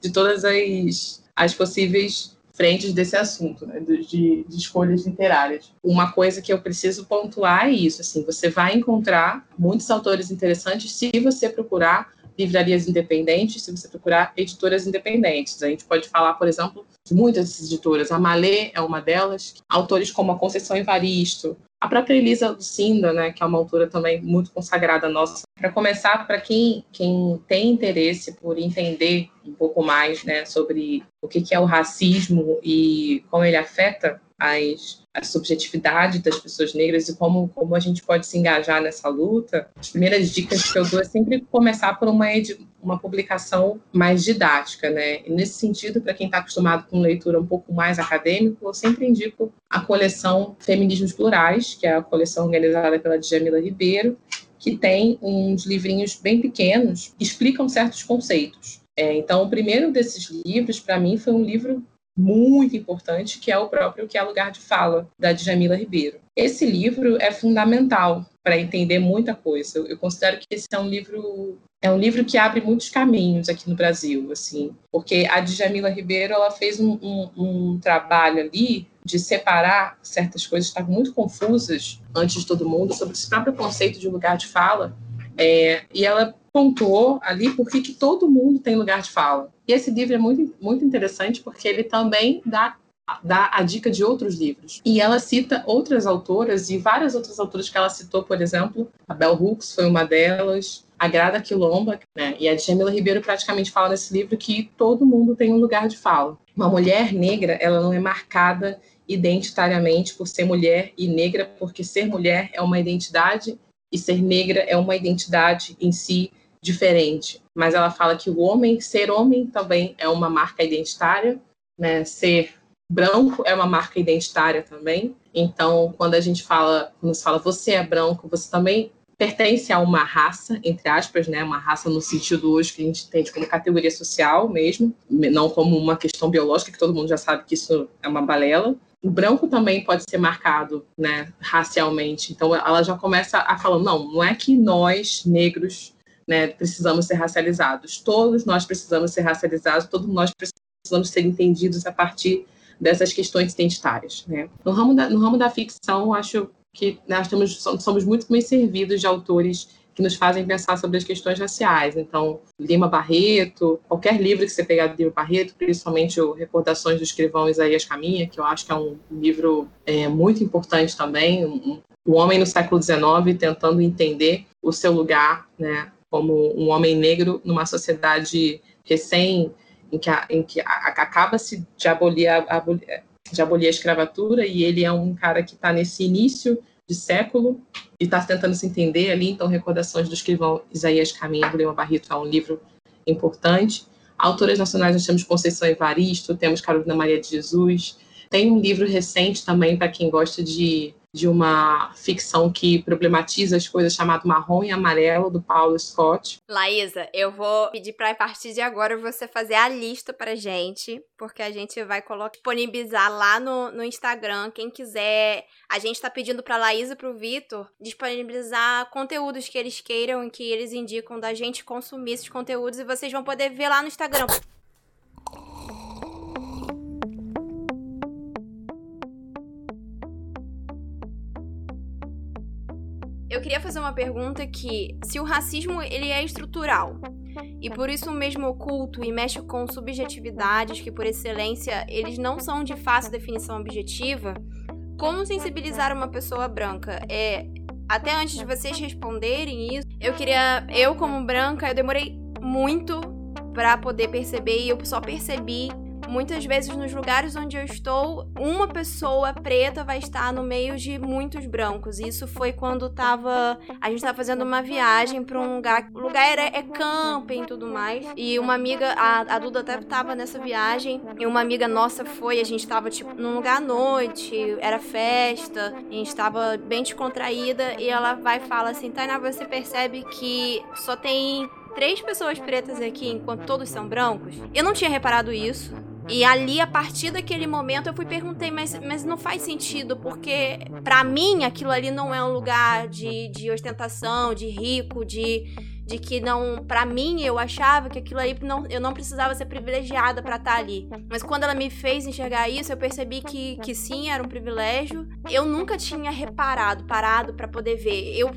de todas as, as possíveis frentes desse assunto, né, de, de, escolhas literárias. Uma coisa que eu preciso pontuar é isso, assim, você vai encontrar muitos autores interessantes se você procurar livrarias independentes, se você procurar editoras independentes. A gente pode falar, por exemplo, de muitas editoras. A Malê é uma delas. Autores como a Conceição Evaristo, a própria Elisa Lucinda, né, que é uma autora também muito consagrada nossa. Para começar, para quem, quem tem interesse por entender um pouco mais né, sobre o que, que é o racismo e como ele afeta as, a subjetividade das pessoas negras e como, como a gente pode se engajar nessa luta, as primeiras dicas que eu dou é sempre começar por uma, uma publicação mais didática, né? E nesse sentido, para quem está acostumado com leitura um pouco mais acadêmica, eu sempre indico a coleção Feminismos Plurais, que é a coleção organizada pela Djamila Ribeiro, que tem uns livrinhos bem pequenos que explicam certos conceitos. É, então, o primeiro desses livros, para mim, foi um livro muito importante, que é o próprio Que é Lugar de Fala, da Djamila Ribeiro. Esse livro é fundamental para entender muita coisa. Eu considero que esse é um livro é um livro que abre muitos caminhos aqui no Brasil, assim, porque a Djamila Ribeiro ela fez um, um, um trabalho ali de separar certas coisas que estavam muito confusas antes de todo mundo sobre esse próprio conceito de lugar de fala, é, e ela pontuou ali por que todo mundo tem lugar de fala. E esse livro é muito, muito interessante porque ele também dá dá a dica de outros livros. E ela cita outras autoras e várias outras autoras que ela citou, por exemplo, a Bell Hooks foi uma delas, a Grada Quilomba, né? E a Jamila Ribeiro praticamente fala nesse livro que todo mundo tem um lugar de fala. Uma mulher negra, ela não é marcada identitariamente por ser mulher e negra, porque ser mulher é uma identidade e ser negra é uma identidade em si diferente. Mas ela fala que o homem, ser homem também é uma marca identitária, né? Ser branco é uma marca identitária também. Então, quando a gente fala, quando se fala você é branco, você também pertence a uma raça, entre aspas, né? Uma raça no sentido hoje que a gente entende como categoria social mesmo, não como uma questão biológica, que todo mundo já sabe que isso é uma balela. O branco também pode ser marcado, né, racialmente. Então, ela já começa a falar, não, não é que nós, negros, né, precisamos ser racializados. Todos nós precisamos ser racializados, todos nós precisamos ser entendidos a partir dessas questões identitárias. Né? No, ramo da, no ramo da ficção, acho que nós temos, somos muito bem servidos de autores que nos fazem pensar sobre as questões raciais. Então, Lima Barreto, qualquer livro que você pegar de Lima Barreto, principalmente o Recordações do Escrivão Isaías Caminha, que eu acho que é um livro é, muito importante também, um, o homem no século XIX tentando entender o seu lugar, né, como um homem negro numa sociedade recém em que, a, em que acaba-se de abolir a, de abolir a escravatura e ele é um cara que está nesse início de século e está tentando se entender ali. Então, Recordações do Escrivão Isaías Caminha, do Lema Barreto, é um livro importante. Autoras nacionais, nós temos Conceição Evaristo, temos Carolina Maria de Jesus. Tem um livro recente também, para quem gosta de de uma ficção que problematiza as coisas chamado Marrom e Amarelo do Paulo Scott. Laísa, eu vou pedir para a partir de agora você fazer a lista pra gente, porque a gente vai colocar, disponibilizar lá no, no Instagram, quem quiser. A gente está pedindo para Laísa e pro Vitor disponibilizar conteúdos que eles queiram e que eles indicam da gente consumir esses conteúdos e vocês vão poder ver lá no Instagram. Eu queria fazer uma pergunta que, se o racismo ele é estrutural e por isso mesmo oculto e mexe com subjetividades que por excelência eles não são de fácil definição objetiva, como sensibilizar uma pessoa branca? É até antes de vocês responderem isso, eu queria, eu como branca, eu demorei muito para poder perceber e eu só percebi Muitas vezes nos lugares onde eu estou, uma pessoa preta vai estar no meio de muitos brancos. Isso foi quando tava. A gente tava fazendo uma viagem para um lugar. O lugar era, é camping e tudo mais. E uma amiga, a, a Duda até tava nessa viagem. E uma amiga nossa foi, a gente tava, tipo, num lugar à noite, era festa, a gente tava bem descontraída. E ela vai e fala assim: Tainá, você percebe que só tem três pessoas pretas aqui enquanto todos são brancos? Eu não tinha reparado isso. E ali, a partir daquele momento, eu fui perguntei, mas, mas não faz sentido, porque para mim aquilo ali não é um lugar de, de ostentação, de rico, de de que não, para mim eu achava que aquilo aí não, eu não precisava ser privilegiada para estar tá ali. Mas quando ela me fez enxergar isso, eu percebi que, que sim, era um privilégio. Eu nunca tinha reparado, parado para poder ver. Eu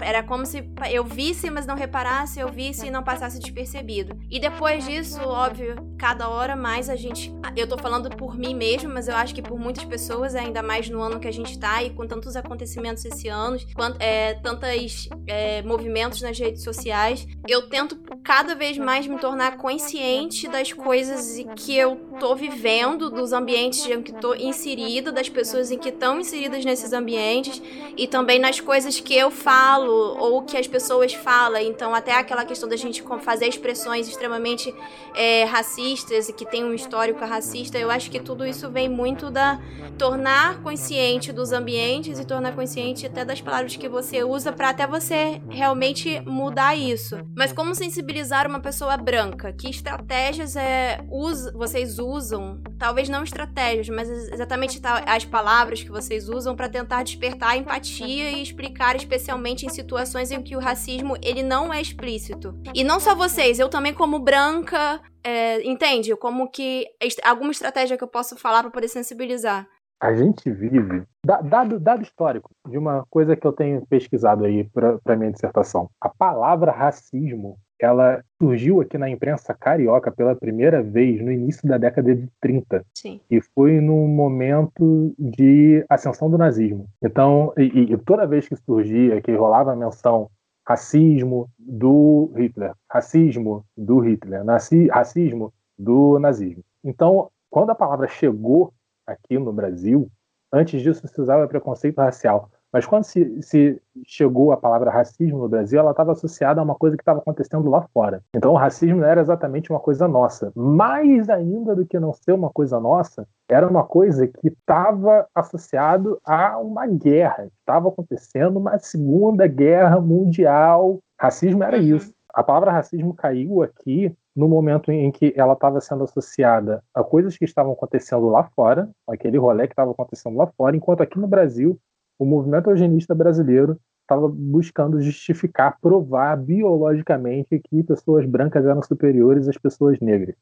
era, como se eu visse, mas não reparasse, eu visse e não passasse despercebido. E depois disso, óbvio, cada hora mais a gente, eu tô falando por mim mesmo, mas eu acho que por muitas pessoas, ainda mais no ano que a gente tá e com tantos acontecimentos esse ano, quanto, é, tantos é, movimentos nas redes sociais sociais, eu tento cada vez mais me tornar consciente das coisas que eu tô vivendo, dos ambientes em que tô inserida, das pessoas em que estão inseridas nesses ambientes e também nas coisas que eu falo ou que as pessoas falam. Então, até aquela questão da gente fazer expressões extremamente é, racistas e que tem um histórico racista, eu acho que tudo isso vem muito da tornar consciente dos ambientes e tornar consciente até das palavras que você usa para até você realmente mudar isso isso. Mas como sensibilizar uma pessoa branca? Que estratégias é, us, vocês usam? Talvez não estratégias, mas exatamente as palavras que vocês usam para tentar despertar a empatia e explicar especialmente em situações em que o racismo ele não é explícito. E não só vocês, eu também como branca, é, entende? Como que alguma estratégia que eu posso falar para poder sensibilizar? A gente vive, dado, dado histórico, de uma coisa que eu tenho pesquisado aí para minha dissertação. A palavra racismo, ela surgiu aqui na imprensa carioca pela primeira vez no início da década de 30. Sim. E foi no momento de ascensão do nazismo. Então, e, e toda vez que surgia, que rolava a menção racismo do Hitler, racismo do Hitler, racismo do nazismo. Então, quando a palavra chegou aqui no Brasil, antes disso se usava preconceito racial. Mas quando se, se chegou a palavra racismo no Brasil, ela estava associada a uma coisa que estava acontecendo lá fora. Então o racismo não era exatamente uma coisa nossa. Mais ainda do que não ser uma coisa nossa, era uma coisa que estava associado a uma guerra. Estava acontecendo uma segunda guerra mundial. Racismo era uhum. isso. A palavra racismo caiu aqui no momento em que ela estava sendo associada a coisas que estavam acontecendo lá fora, aquele rolê que estava acontecendo lá fora, enquanto aqui no Brasil, o movimento eugenista brasileiro estava buscando justificar, provar biologicamente que pessoas brancas eram superiores às pessoas negras.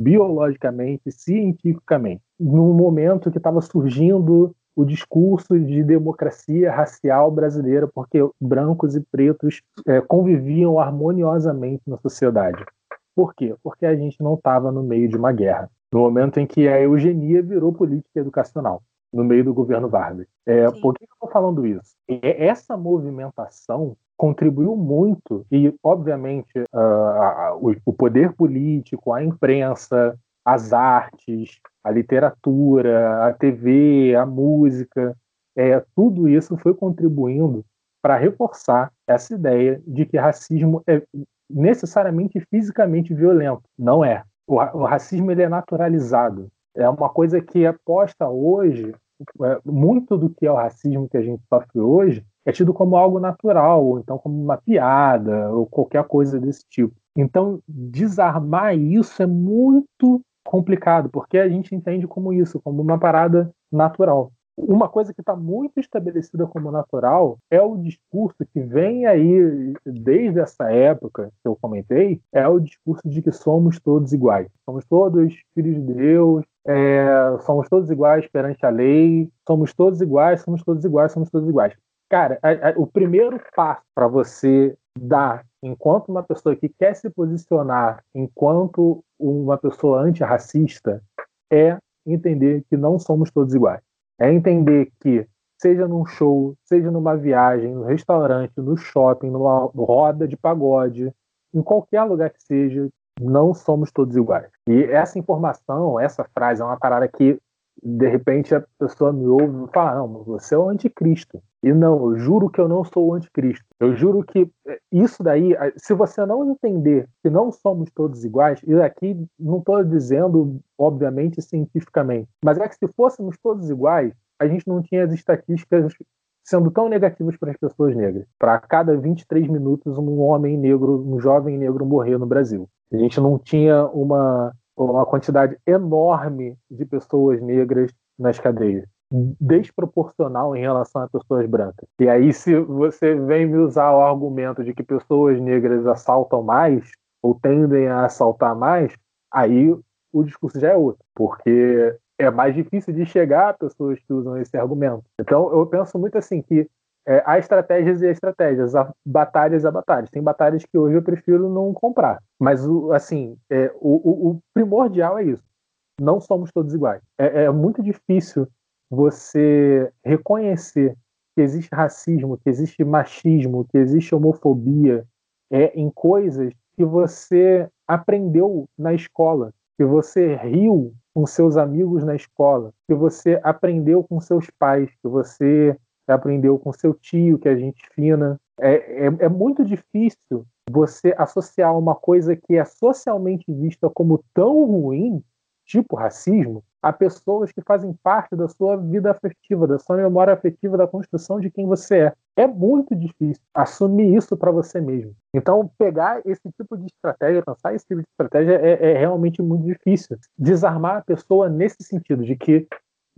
biologicamente, cientificamente, no momento que estava surgindo o discurso de democracia racial brasileira, porque brancos e pretos é, conviviam harmoniosamente na sociedade. Por quê? Porque a gente não estava no meio de uma guerra. No momento em que a eugenia virou política educacional, no meio do governo Vargas. É, por que eu estou falando isso? Essa movimentação contribuiu muito, e obviamente uh, o, o poder político, a imprensa, as artes, a literatura, a TV, a música, é, tudo isso foi contribuindo para reforçar essa ideia de que racismo é necessariamente fisicamente violento. Não é. O, o racismo ele é naturalizado. É uma coisa que é posta hoje, é, muito do que é o racismo que a gente sofre hoje é tido como algo natural, ou então como uma piada, ou qualquer coisa desse tipo. Então, desarmar isso é muito complicado, porque a gente entende como isso, como uma parada natural. Uma coisa que está muito estabelecida como natural é o discurso que vem aí desde essa época que eu comentei, é o discurso de que somos todos iguais. Somos todos filhos de Deus, é, somos todos iguais perante a lei, somos todos iguais, somos todos iguais, somos todos iguais. Cara, a, a, o primeiro passo para você dar enquanto uma pessoa que quer se posicionar enquanto uma pessoa antirracista é entender que não somos todos iguais. É entender que, seja num show, seja numa viagem, no restaurante, no shopping, numa roda de pagode, em qualquer lugar que seja, não somos todos iguais. E essa informação, essa frase, é uma parada que de repente a pessoa me ouve e fala: Não, você é o anticristo. E não, eu juro que eu não sou o anticristo. Eu juro que é, isso daí, se você não entender que não somos todos iguais, e aqui não estou dizendo, obviamente, cientificamente, mas é que se fôssemos todos iguais, a gente não tinha as estatísticas sendo tão negativas para as pessoas negras. Para cada 23 minutos, um homem negro, um jovem negro morrer no Brasil. A gente não tinha uma uma quantidade enorme de pessoas negras nas cadeias, desproporcional em relação a pessoas brancas. E aí, se você vem me usar o argumento de que pessoas negras assaltam mais ou tendem a assaltar mais, aí o discurso já é outro, porque é mais difícil de chegar a pessoas que usam esse argumento. Então, eu penso muito assim que é, há estratégias e estratégias, há batalhas e batalhas. Tem batalhas que hoje eu prefiro não comprar. Mas, assim, é, o, o, primordial é isso. Não somos todos iguais. É, é muito difícil você reconhecer que existe racismo, que existe machismo, que existe homofobia é, em coisas que você aprendeu na escola, que você riu com seus amigos na escola, que você aprendeu com seus pais, que você aprendeu com seu tio, que é gente fina. É, é, é muito difícil você associar uma coisa que é socialmente vista como tão ruim, tipo racismo, a pessoas que fazem parte da sua vida afetiva, da sua memória afetiva, da construção de quem você é. É muito difícil assumir isso para você mesmo. Então, pegar esse tipo de estratégia, pensar esse tipo de estratégia é, é realmente muito difícil. Desarmar a pessoa nesse sentido, de que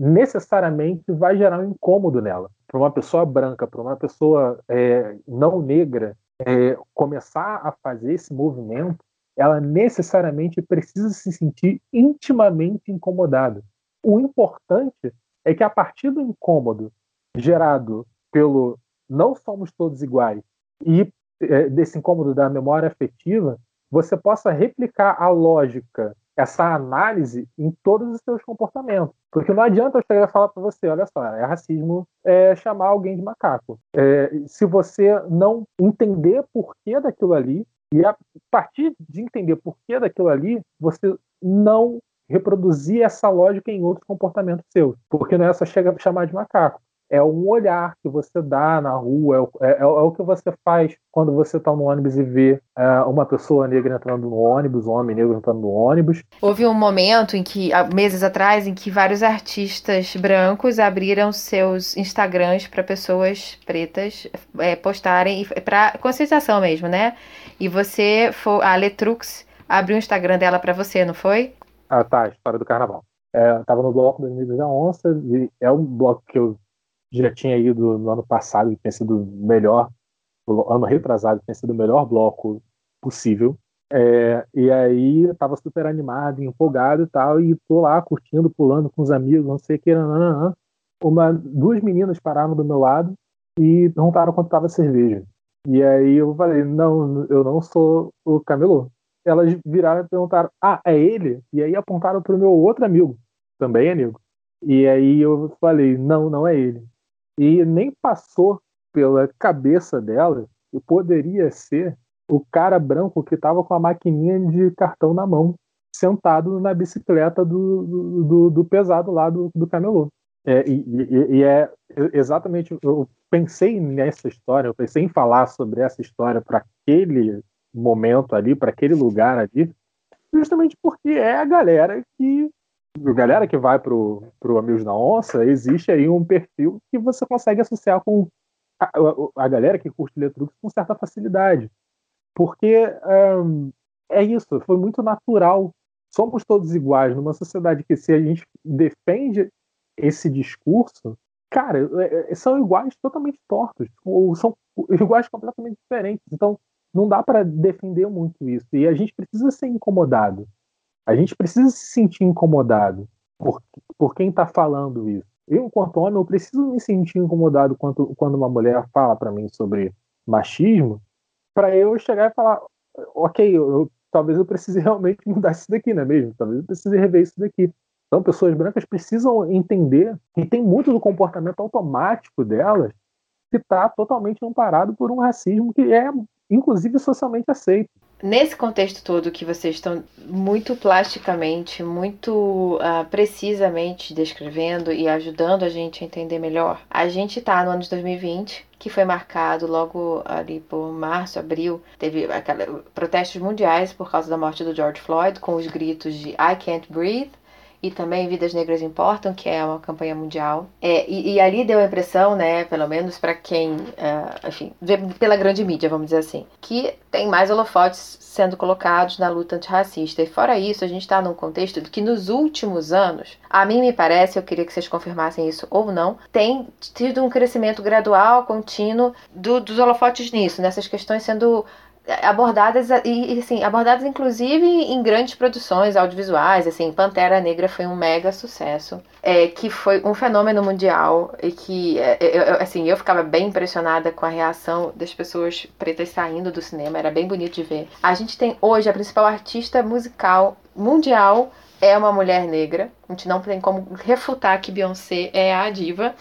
necessariamente vai gerar um incômodo nela. Para uma pessoa branca, para uma pessoa é, não negra, é, começar a fazer esse movimento, ela necessariamente precisa se sentir intimamente incomodada. O importante é que a partir do incômodo gerado pelo não somos todos iguais e é, desse incômodo da memória afetiva, você possa replicar a lógica essa análise em todos os seus comportamentos. Porque não adianta eu chegar e falar para você, olha só, é racismo é, chamar alguém de macaco. É, se você não entender porquê daquilo ali, e a partir de entender porquê daquilo ali, você não reproduzir essa lógica em outros comportamentos seus. Porque não é só chegar chamar de macaco é um olhar que você dá na rua, é, é, é, é o que você faz quando você está no ônibus e vê é, uma pessoa negra entrando no ônibus, um homem negro entrando no ônibus. Houve um momento em que, meses atrás, em que vários artistas brancos abriram seus Instagrams para pessoas pretas é, postarem, para conscientização mesmo, né? E você, a Letrux, abriu o Instagram dela para você, não foi? Ah, tá, história do carnaval. É, tava no bloco dos Amigos da Onça, e é um bloco que eu já tinha ido no ano passado, que tinha sido o melhor, ano retrasado, que tinha sido o melhor bloco possível. É, e aí eu tava super animado, empolgado e tal, e tô lá curtindo, pulando com os amigos, não sei o que, nananã. Uma, duas meninas pararam do meu lado e perguntaram quanto tava a cerveja. E aí eu falei, não, eu não sou o camelô. Elas viraram e perguntaram, ah, é ele? E aí apontaram pro meu outro amigo, também amigo. E aí eu falei, não, não é ele. E nem passou pela cabeça dela que poderia ser o cara branco que estava com a maquininha de cartão na mão, sentado na bicicleta do, do, do pesado lá do, do camelô. É, e, e, e, é exatamente, eu pensei nessa história, eu pensei em falar sobre essa história para aquele momento ali, para aquele lugar ali, justamente porque é a galera que galera que vai pro, pro Amigos da Onça, existe aí um perfil que você consegue associar com a, a, a galera que curte Letrux com certa facilidade. Porque um, é isso, foi muito natural. Somos todos iguais numa sociedade que, se a gente defende esse discurso, cara, é, é, são iguais totalmente tortos, ou são iguais completamente diferentes. Então, não dá para defender muito isso. E a gente precisa ser incomodado. A gente precisa se sentir incomodado por, por quem está falando isso. Eu, enquanto homem, eu preciso me sentir incomodado quando, quando uma mulher fala para mim sobre machismo, para eu chegar e falar, ok, eu, eu, talvez eu precise realmente mudar isso daqui, não é mesmo? Talvez eu precise rever isso daqui. Então, pessoas brancas precisam entender que tem muito do comportamento automático delas que está totalmente amparado por um racismo que é, inclusive, socialmente aceito nesse contexto todo que vocês estão muito plasticamente, muito uh, precisamente descrevendo e ajudando a gente a entender melhor, a gente está no ano de 2020, que foi marcado logo ali por março, abril, teve aquela, protestos mundiais por causa da morte do George Floyd, com os gritos de I can't breathe, e também Vidas Negras Importam, que é uma campanha mundial. É, e, e, ali deu a impressão, né, pelo menos para quem, uh, enfim, pela grande mídia, vamos dizer assim, que tem mais holofotes sendo colocados na luta antirracista. E fora isso, a gente está num contexto que nos últimos anos, a mim me parece, eu queria que vocês confirmassem isso ou não, tem tido um crescimento gradual, contínuo do, dos holofotes nisso, nessas questões sendo abordadas e assim abordadas inclusive em grandes produções audiovisuais assim Pantera Negra foi um mega sucesso é, que foi um fenômeno mundial e que é, eu, assim eu ficava bem impressionada com a reação das pessoas pretas saindo do cinema era bem bonito de ver. A gente tem hoje a principal artista musical mundial é uma mulher negra a gente não tem como refutar que Beyoncé é a diva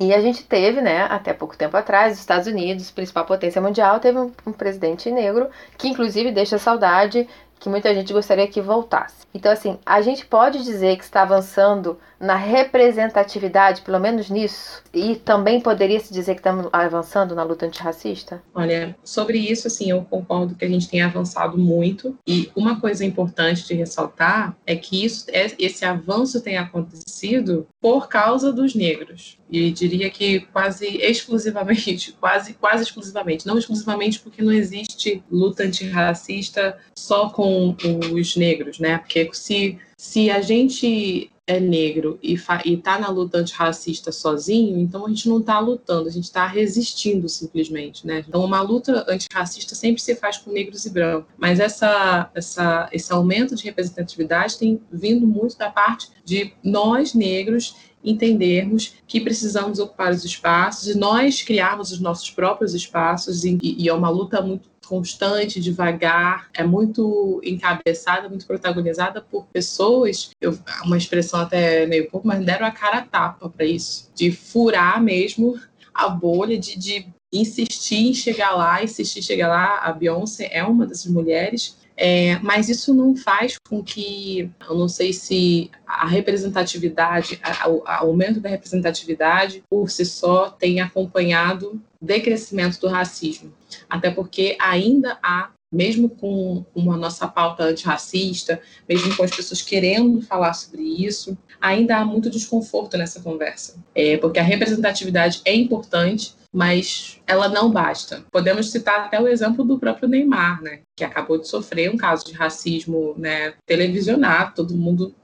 e a gente teve, né, até pouco tempo atrás, os Estados Unidos, principal potência mundial, teve um, um presidente negro, que inclusive deixa saudade que muita gente gostaria que voltasse. Então, assim, a gente pode dizer que está avançando na representatividade, pelo menos nisso, e também poderia se dizer que estamos avançando na luta antirracista? Olha, sobre isso, assim, eu concordo que a gente tem avançado muito, e uma coisa importante de ressaltar é que isso, é, esse avanço tem acontecido por causa dos negros. E diria que quase exclusivamente, quase, quase exclusivamente, não exclusivamente porque não existe luta antirracista só com os negros, né? Porque se, se a gente é negro e está na luta antirracista sozinho, então a gente não está lutando, a gente está resistindo simplesmente, né? Então uma luta antirracista sempre se faz com negros e brancos, mas essa, essa, esse aumento de representatividade tem vindo muito da parte de nós negros entendermos que precisamos ocupar os espaços e nós criarmos os nossos próprios espaços e, e é uma luta muito constante, devagar, é muito encabeçada, muito protagonizada por pessoas, eu, uma expressão até meio pouco, mas deram a cara a tapa para isso, de furar mesmo a bolha, de, de insistir em chegar lá, insistir em chegar lá. A Beyoncé é uma dessas mulheres, é, mas isso não faz com que, eu não sei se a representatividade, o aumento da representatividade por si só tenha acompanhado decrescimento do racismo. Até porque ainda há, mesmo com uma nossa pauta antirracista, mesmo com as pessoas querendo falar sobre isso, ainda há muito desconforto nessa conversa. É, porque a representatividade é importante, mas ela não basta. Podemos citar até o exemplo do próprio Neymar, né, que acabou de sofrer um caso de racismo né, televisionado, todo mundo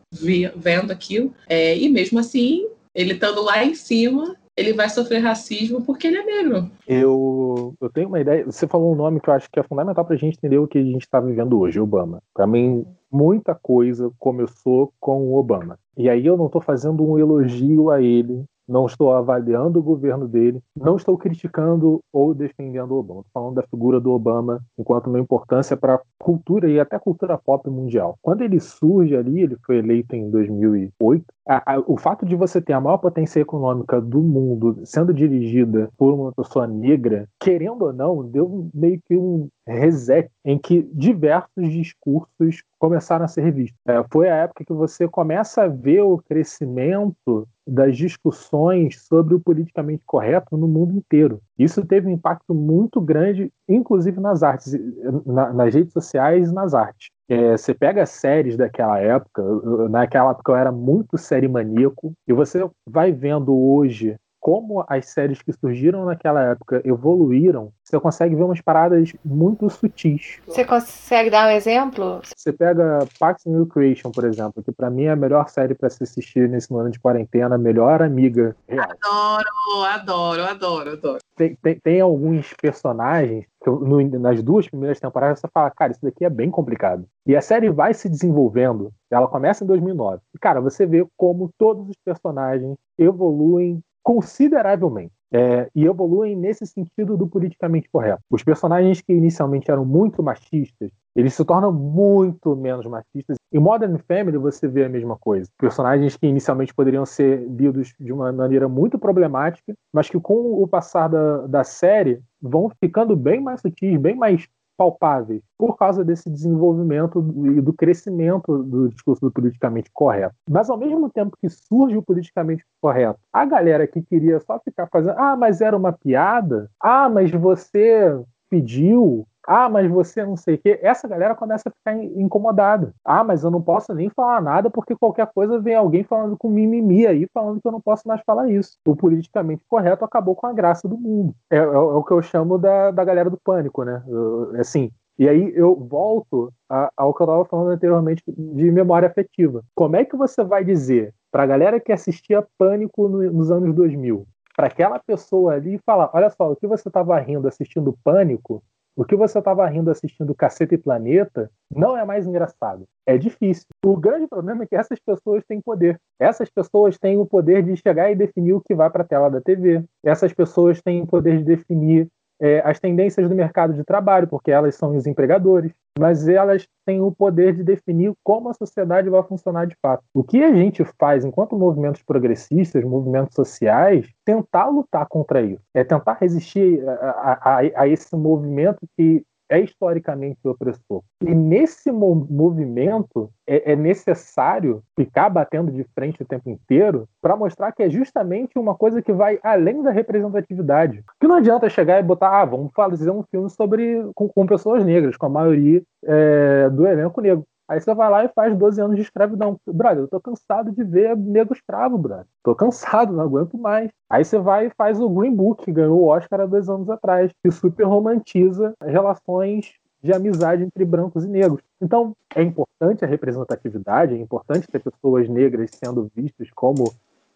vendo aquilo, é, e mesmo assim, ele estando lá em cima, ele vai sofrer racismo porque ele é negro. Eu, eu tenho uma ideia. Você falou um nome que eu acho que é fundamental para a gente entender o que a gente está vivendo hoje, Obama. Para mim, muita coisa começou com o Obama. E aí eu não estou fazendo um elogio a ele, não estou avaliando o governo dele, não estou criticando ou defendendo o Obama. Estou falando da figura do Obama enquanto uma importância para a cultura e até cultura pop mundial. Quando ele surge ali, ele foi eleito em 2008, a, a, o fato de você ter a maior potência econômica do mundo sendo dirigida por uma pessoa negra, querendo ou não, deu meio que um reset em que diversos discursos começaram a ser vistos. É, foi a época que você começa a ver o crescimento das discussões sobre o politicamente correto no mundo inteiro. Isso teve um impacto muito grande, inclusive nas artes, na, nas redes sociais e nas artes. É, você pega séries daquela época, naquela época eu era muito série maníaco, e você vai vendo hoje como as séries que surgiram naquela época evoluíram, você consegue ver umas paradas muito sutis. Você consegue dar um exemplo? Você pega Parks and Recreation, por exemplo, que para mim é a melhor série para se assistir nesse ano de quarentena, melhor amiga real. Adoro, adoro, adoro, adoro. Tem, tem, tem alguns personagens que no, nas duas primeiras temporadas você fala, cara, isso daqui é bem complicado. E a série vai se desenvolvendo, ela começa em 2009. E, cara, você vê como todos os personagens evoluem consideravelmente. É, e evoluem nesse sentido do politicamente correto. Os personagens que inicialmente eram muito machistas, eles se tornam muito menos machistas. Em Modern Family você vê a mesma coisa. Personagens que inicialmente poderiam ser lidos de uma maneira muito problemática, mas que com o passar da, da série vão ficando bem mais sutis, bem mais palpáveis por causa desse desenvolvimento e do crescimento do discurso do politicamente correto. Mas ao mesmo tempo que surge o politicamente correto, a galera que queria só ficar fazendo, ah, mas era uma piada, ah, mas você pediu, ah, mas você não sei o quê. Essa galera começa a ficar incomodada. Ah, mas eu não posso nem falar nada porque qualquer coisa vem alguém falando com mimimi aí, falando que eu não posso mais falar isso. O politicamente correto acabou com a graça do mundo. É, é, é o que eu chamo da, da galera do pânico, né? Eu, assim, e aí eu volto a, ao que eu estava falando anteriormente de memória afetiva. Como é que você vai dizer para a galera que assistia Pânico no, nos anos 2000, para aquela pessoa ali falar, olha só, o que você estava rindo assistindo Pânico o que você estava rindo assistindo Caceta e Planeta não é mais engraçado. É difícil. O grande problema é que essas pessoas têm poder. Essas pessoas têm o poder de chegar e definir o que vai para a tela da TV. Essas pessoas têm o poder de definir é, as tendências do mercado de trabalho, porque elas são os empregadores, mas elas têm o poder de definir como a sociedade vai funcionar de fato. O que a gente faz enquanto movimentos progressistas, movimentos sociais, tentar lutar contra isso, é tentar resistir a, a, a esse movimento que é historicamente opressor. E nesse movimento é, é, necessário ficar batendo de frente o tempo inteiro para mostrar que é justamente uma coisa que vai além da representatividade. Que não adianta chegar e botar, ah, vamos fazer um filme sobre com, com pessoas negras, com a maioria é, do elenco negro. Aí você vai lá e faz 12 anos de escravidão. Brother, eu tô cansado de ver nego escravo, brother. Tô cansado, não aguento mais. Aí você vai e faz o Green Book, que ganhou o Oscar há dois anos atrás, que super romantiza relações de amizade entre brancos e negros. Então, é importante a representatividade, é importante ter pessoas negras sendo vistas como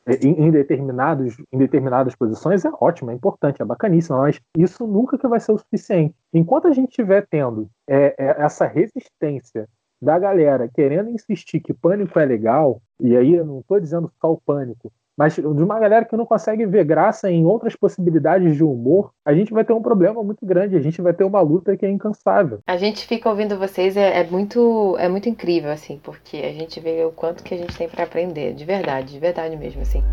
é, em, determinados, em determinadas posições é ótimo, é importante, é bacaníssimo, mas isso nunca que vai ser o suficiente. Enquanto a gente estiver tendo é, é, essa resistência da galera querendo insistir que pânico é legal, e aí eu não estou dizendo só o pânico, mas de uma galera que não consegue ver graça em outras possibilidades de humor, a gente vai ter um problema muito grande, a gente vai ter uma luta que é incansável. A gente fica ouvindo vocês, é, é muito é muito incrível, assim, porque a gente vê o quanto que a gente tem para aprender, de verdade, de verdade mesmo, assim.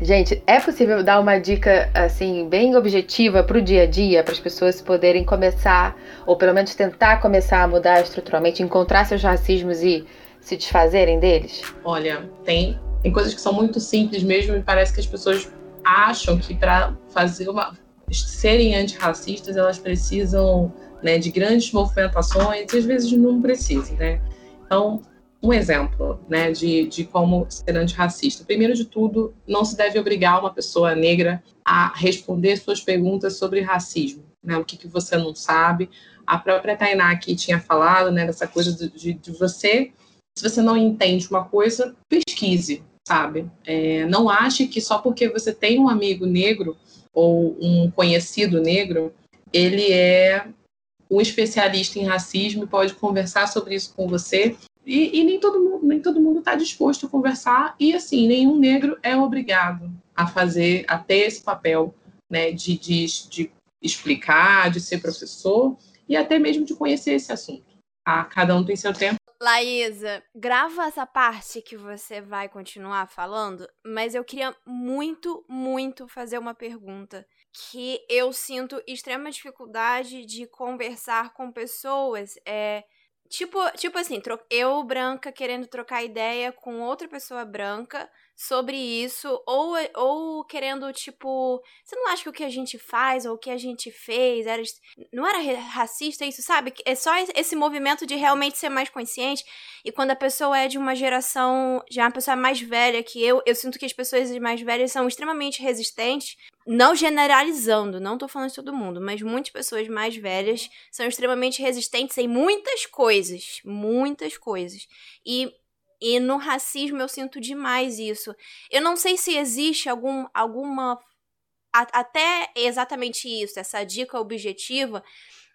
Gente, é possível dar uma dica assim bem objetiva para o dia a dia, para as pessoas poderem começar, ou pelo menos tentar começar a mudar estruturalmente, encontrar seus racismos e se desfazerem deles? Olha, tem, tem coisas que são muito simples mesmo e parece que as pessoas acham que para fazer uma serem antirracistas elas precisam né, de grandes movimentações e às vezes não precisam, né? Então, um exemplo né, de, de como ser antirracista. Primeiro de tudo, não se deve obrigar uma pessoa negra a responder suas perguntas sobre racismo. Né, o que, que você não sabe. A própria Tainá aqui tinha falado né, dessa coisa de, de você Se você não entende uma coisa, pesquise, sabe? É, não ache que só porque você tem um amigo negro ou um conhecido negro, ele é um especialista em racismo e pode conversar sobre isso com você. E, e nem todo mundo nem todo mundo está disposto a conversar e assim nenhum negro é obrigado a fazer a ter esse papel né, de, de, de explicar, de ser professor e até mesmo de conhecer esse assunto. Ah, cada um tem seu tempo. Laísa, grava essa parte que você vai continuar falando, mas eu queria muito, muito fazer uma pergunta que eu sinto extrema dificuldade de conversar com pessoas. É, tipo, tipo assim, eu, branca, querendo trocar ideia com outra pessoa branca sobre isso, ou, ou querendo, tipo, você não acha que o que a gente faz ou o que a gente fez era. Não era racista isso, sabe? É só esse movimento de realmente ser mais consciente. E quando a pessoa é de uma geração, já é uma pessoa mais velha que eu, eu sinto que as pessoas mais velhas são extremamente resistentes. Não generalizando, não tô falando de todo mundo, mas muitas pessoas mais velhas são extremamente resistentes em muitas coisas. Muitas coisas. E e no racismo eu sinto demais isso. Eu não sei se existe algum, alguma. A, até exatamente isso, essa dica objetiva,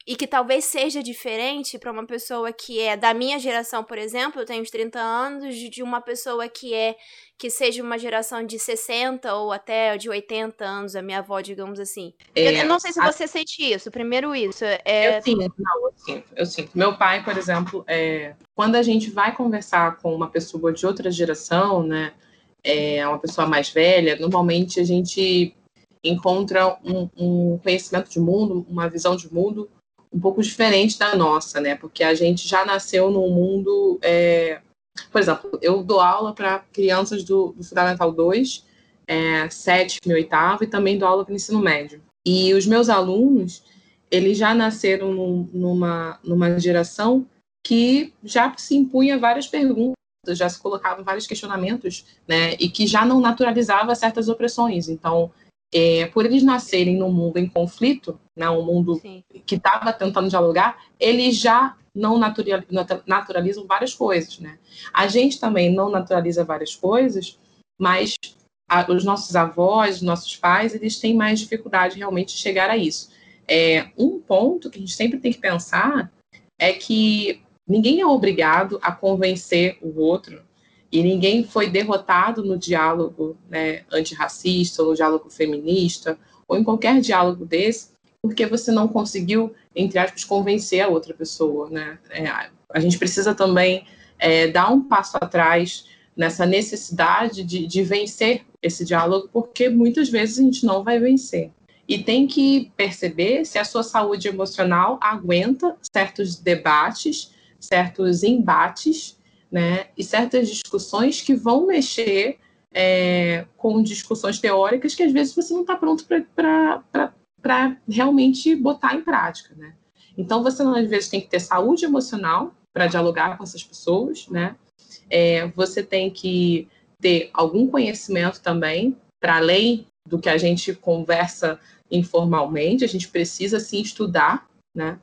e que talvez seja diferente para uma pessoa que é da minha geração, por exemplo, eu tenho uns 30 anos, de uma pessoa que é que seja uma geração de 60 ou até de 80 anos, a minha avó, digamos assim. É, eu, não sei se você a... sente isso. Primeiro isso. É... Eu sinto, não, eu sinto, eu sinto. Meu pai, por exemplo, é... quando a gente vai conversar com uma pessoa de outra geração, né, é uma pessoa mais velha, normalmente a gente encontra um, um conhecimento de mundo, uma visão de mundo um pouco diferente da nossa, né? Porque a gente já nasceu num mundo. É... Por exemplo, eu dou aula para crianças do, do, Fundamental 2, é, sétimo e oitavo, e também dou aula para ensino médio. E os meus alunos, eles já nasceram num, numa, numa geração que já se impunha várias perguntas, já se colocavam vários questionamentos, né? E que já não naturalizava certas opressões. Então, é, por eles nascerem num mundo em conflito, né, um mundo Sim. que estava tentando dialogar, eles já não naturalizam várias coisas. Né? A gente também não naturaliza várias coisas, mas a, os nossos avós, nossos pais, eles têm mais dificuldade realmente de chegar a isso. É, um ponto que a gente sempre tem que pensar é que ninguém é obrigado a convencer o outro e ninguém foi derrotado no diálogo né, antirracista, ou no diálogo feminista, ou em qualquer diálogo desse, porque você não conseguiu, entre aspas, convencer a outra pessoa. Né? É, a gente precisa também é, dar um passo atrás nessa necessidade de, de vencer esse diálogo, porque muitas vezes a gente não vai vencer. E tem que perceber se a sua saúde emocional aguenta certos debates, certos embates né? E certas discussões que vão mexer é, com discussões teóricas que às vezes você não está pronto para realmente botar em prática, né? Então você às vezes tem que ter saúde emocional para dialogar com essas pessoas, né? É, você tem que ter algum conhecimento também para além do que a gente conversa informalmente, a gente precisa sim estudar, né?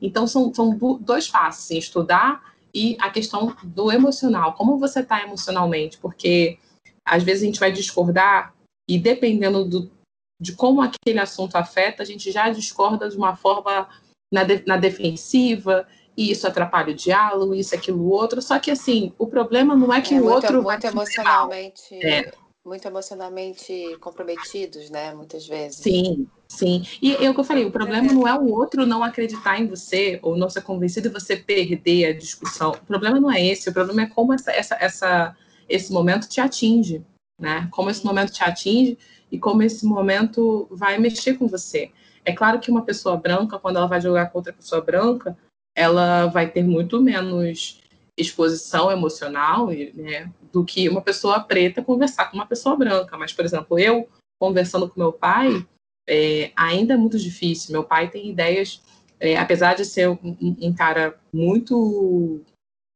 Então são, são dois passos, assim, estudar e a questão do emocional, como você está emocionalmente, porque às vezes a gente vai discordar e dependendo do, de como aquele assunto afeta, a gente já discorda de uma forma na, de, na defensiva, e isso atrapalha o diálogo, isso, aquilo, outro. Só que, assim, o problema não é que é, o muito, outro. Muito emocionalmente. É. Muito emocionalmente comprometidos, né? Muitas vezes. Sim, Sim, e é o que eu falei, o problema não é o outro não acreditar em você ou não ser convencido e você perder a discussão. O problema não é esse, o problema é como essa, essa, essa, esse momento te atinge, né? Como esse momento te atinge e como esse momento vai mexer com você. É claro que uma pessoa branca, quando ela vai jogar com outra pessoa branca, ela vai ter muito menos exposição emocional né, do que uma pessoa preta conversar com uma pessoa branca. Mas, por exemplo, eu conversando com meu pai, é, ainda é muito difícil. Meu pai tem ideias, é, apesar de ser um, um, cara muito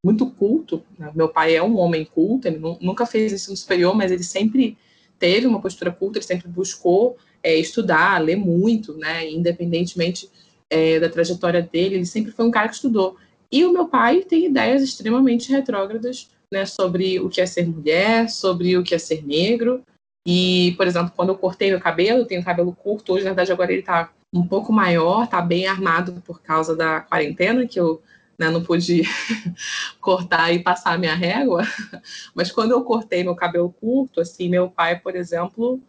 muito culto, né? meu pai é um homem culto, ele nunca fez ensino superior, mas ele sempre teve uma postura culta, ele sempre buscou é, estudar, ler muito, né? Independentemente é, da trajetória dele, ele sempre foi um cara que estudou. E o meu pai tem ideias extremamente retrógradas né, sobre o que é ser mulher, sobre o que é ser negro. E, por exemplo, quando eu cortei meu cabelo, eu tenho cabelo curto, hoje, na verdade, agora ele está um pouco maior, está bem armado por causa da quarentena, que eu né, não pude cortar e passar a minha régua. Mas quando eu cortei meu cabelo curto, assim, meu pai, por exemplo,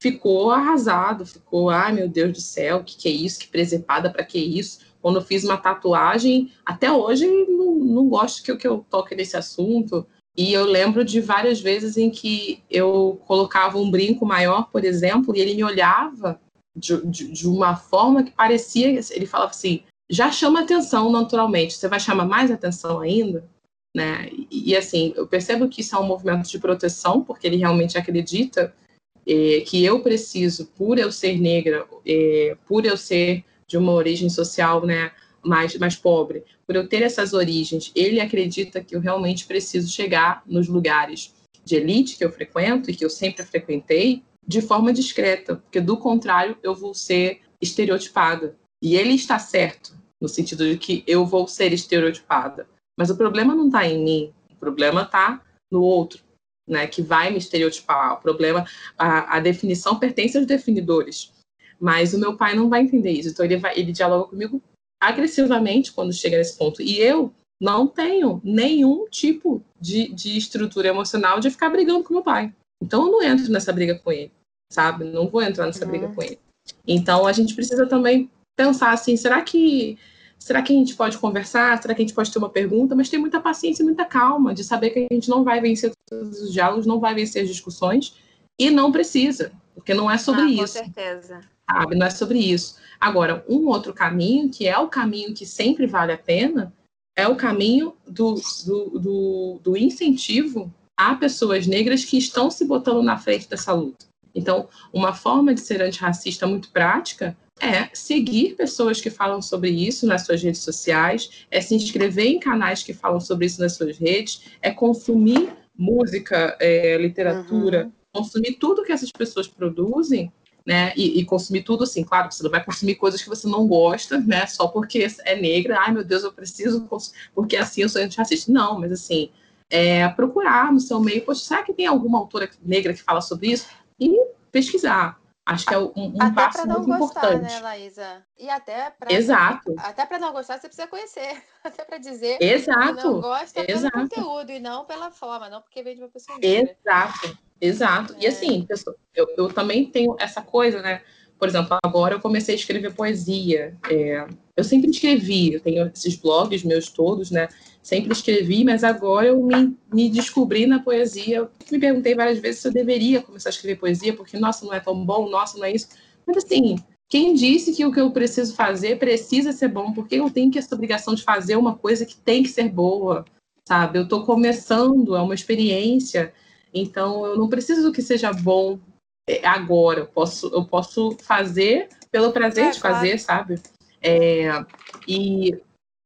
ficou arrasado, ficou, ai meu Deus do céu, o que, que é isso? Que presepada, para que isso? Quando eu fiz uma tatuagem, até hoje não, não gosto que, que eu toque nesse assunto. E eu lembro de várias vezes em que eu colocava um brinco maior, por exemplo, e ele me olhava de, de, de uma forma que parecia. Ele falava assim: já chama atenção naturalmente, você vai chamar mais atenção ainda? Né? E, e assim, eu percebo que isso é um movimento de proteção, porque ele realmente acredita é, que eu preciso, por eu ser negra, é, por eu ser de uma origem social né, mais, mais pobre, por eu ter essas origens, ele acredita que eu realmente preciso chegar nos lugares de elite que eu frequento e que eu sempre frequentei de forma discreta, porque do contrário eu vou ser estereotipada. E ele está certo, no sentido de que eu vou ser estereotipada. Mas o problema não está em mim, o problema está no outro né, que vai me estereotipar. O problema, a, a, definição pertence aos definidores, mas o meu pai não vai entender isso. Então ele vai, ele dialoga comigo agressivamente quando chega nesse ponto. E eu não tenho nenhum tipo de, de estrutura emocional de ficar brigando com meu pai. Então eu não entro nessa briga com ele, sabe? Não vou entrar nessa uhum. briga com ele. Então a gente precisa também pensar assim, será que Será que a gente pode conversar? Será que a gente pode ter uma pergunta? Mas tem muita paciência e muita calma de saber que a gente não vai vencer todos os diálogos, não vai vencer as discussões e não precisa, porque não é sobre ah, isso. Com certeza. Sabe? Não é sobre isso. Agora, um outro caminho, que é o caminho que sempre vale a pena, é o caminho do, do, do, do incentivo a pessoas negras que estão se botando na frente dessa luta. Então, uma forma de ser antirracista muito prática é seguir pessoas que falam sobre isso nas suas redes sociais, é se inscrever em canais que falam sobre isso nas suas redes, é consumir música, é, literatura, uhum. consumir tudo que essas pessoas produzem, né? E, e, consumir tudo assim, claro, você não vai consumir coisas que você não gosta, né? Só porque é negra, ai meu Deus, eu preciso, porque assim eu sou antirracista. Não, mas assim, é, procurar no seu meio, poxa, será que tem alguma autora negra que fala sobre isso? E pesquisar Acho que é um, um até passo muito gostar, importante. Né, Laísa? E até para Exato. Até para não gostar, você precisa conhecer. Até para dizer Exato. que não gosta Exato. pelo conteúdo e não pela forma, não porque vem de uma pessoa negra. Exato. É. E assim, eu, eu também tenho essa coisa, né? Por exemplo, agora eu comecei a escrever poesia. É, eu sempre escrevi, eu tenho esses blogs meus todos, né? Sempre escrevi, mas agora eu me, me descobri na poesia. Eu me perguntei várias vezes se eu deveria começar a escrever poesia, porque, nossa, não é tão bom, nossa, não é isso. Mas assim, quem disse que o que eu preciso fazer precisa ser bom? Porque eu tenho que essa obrigação de fazer uma coisa que tem que ser boa, sabe? Eu estou começando, é uma experiência, então eu não preciso que seja bom é, agora. Eu posso, eu posso fazer pelo prazer é, de fazer, claro. sabe? É, e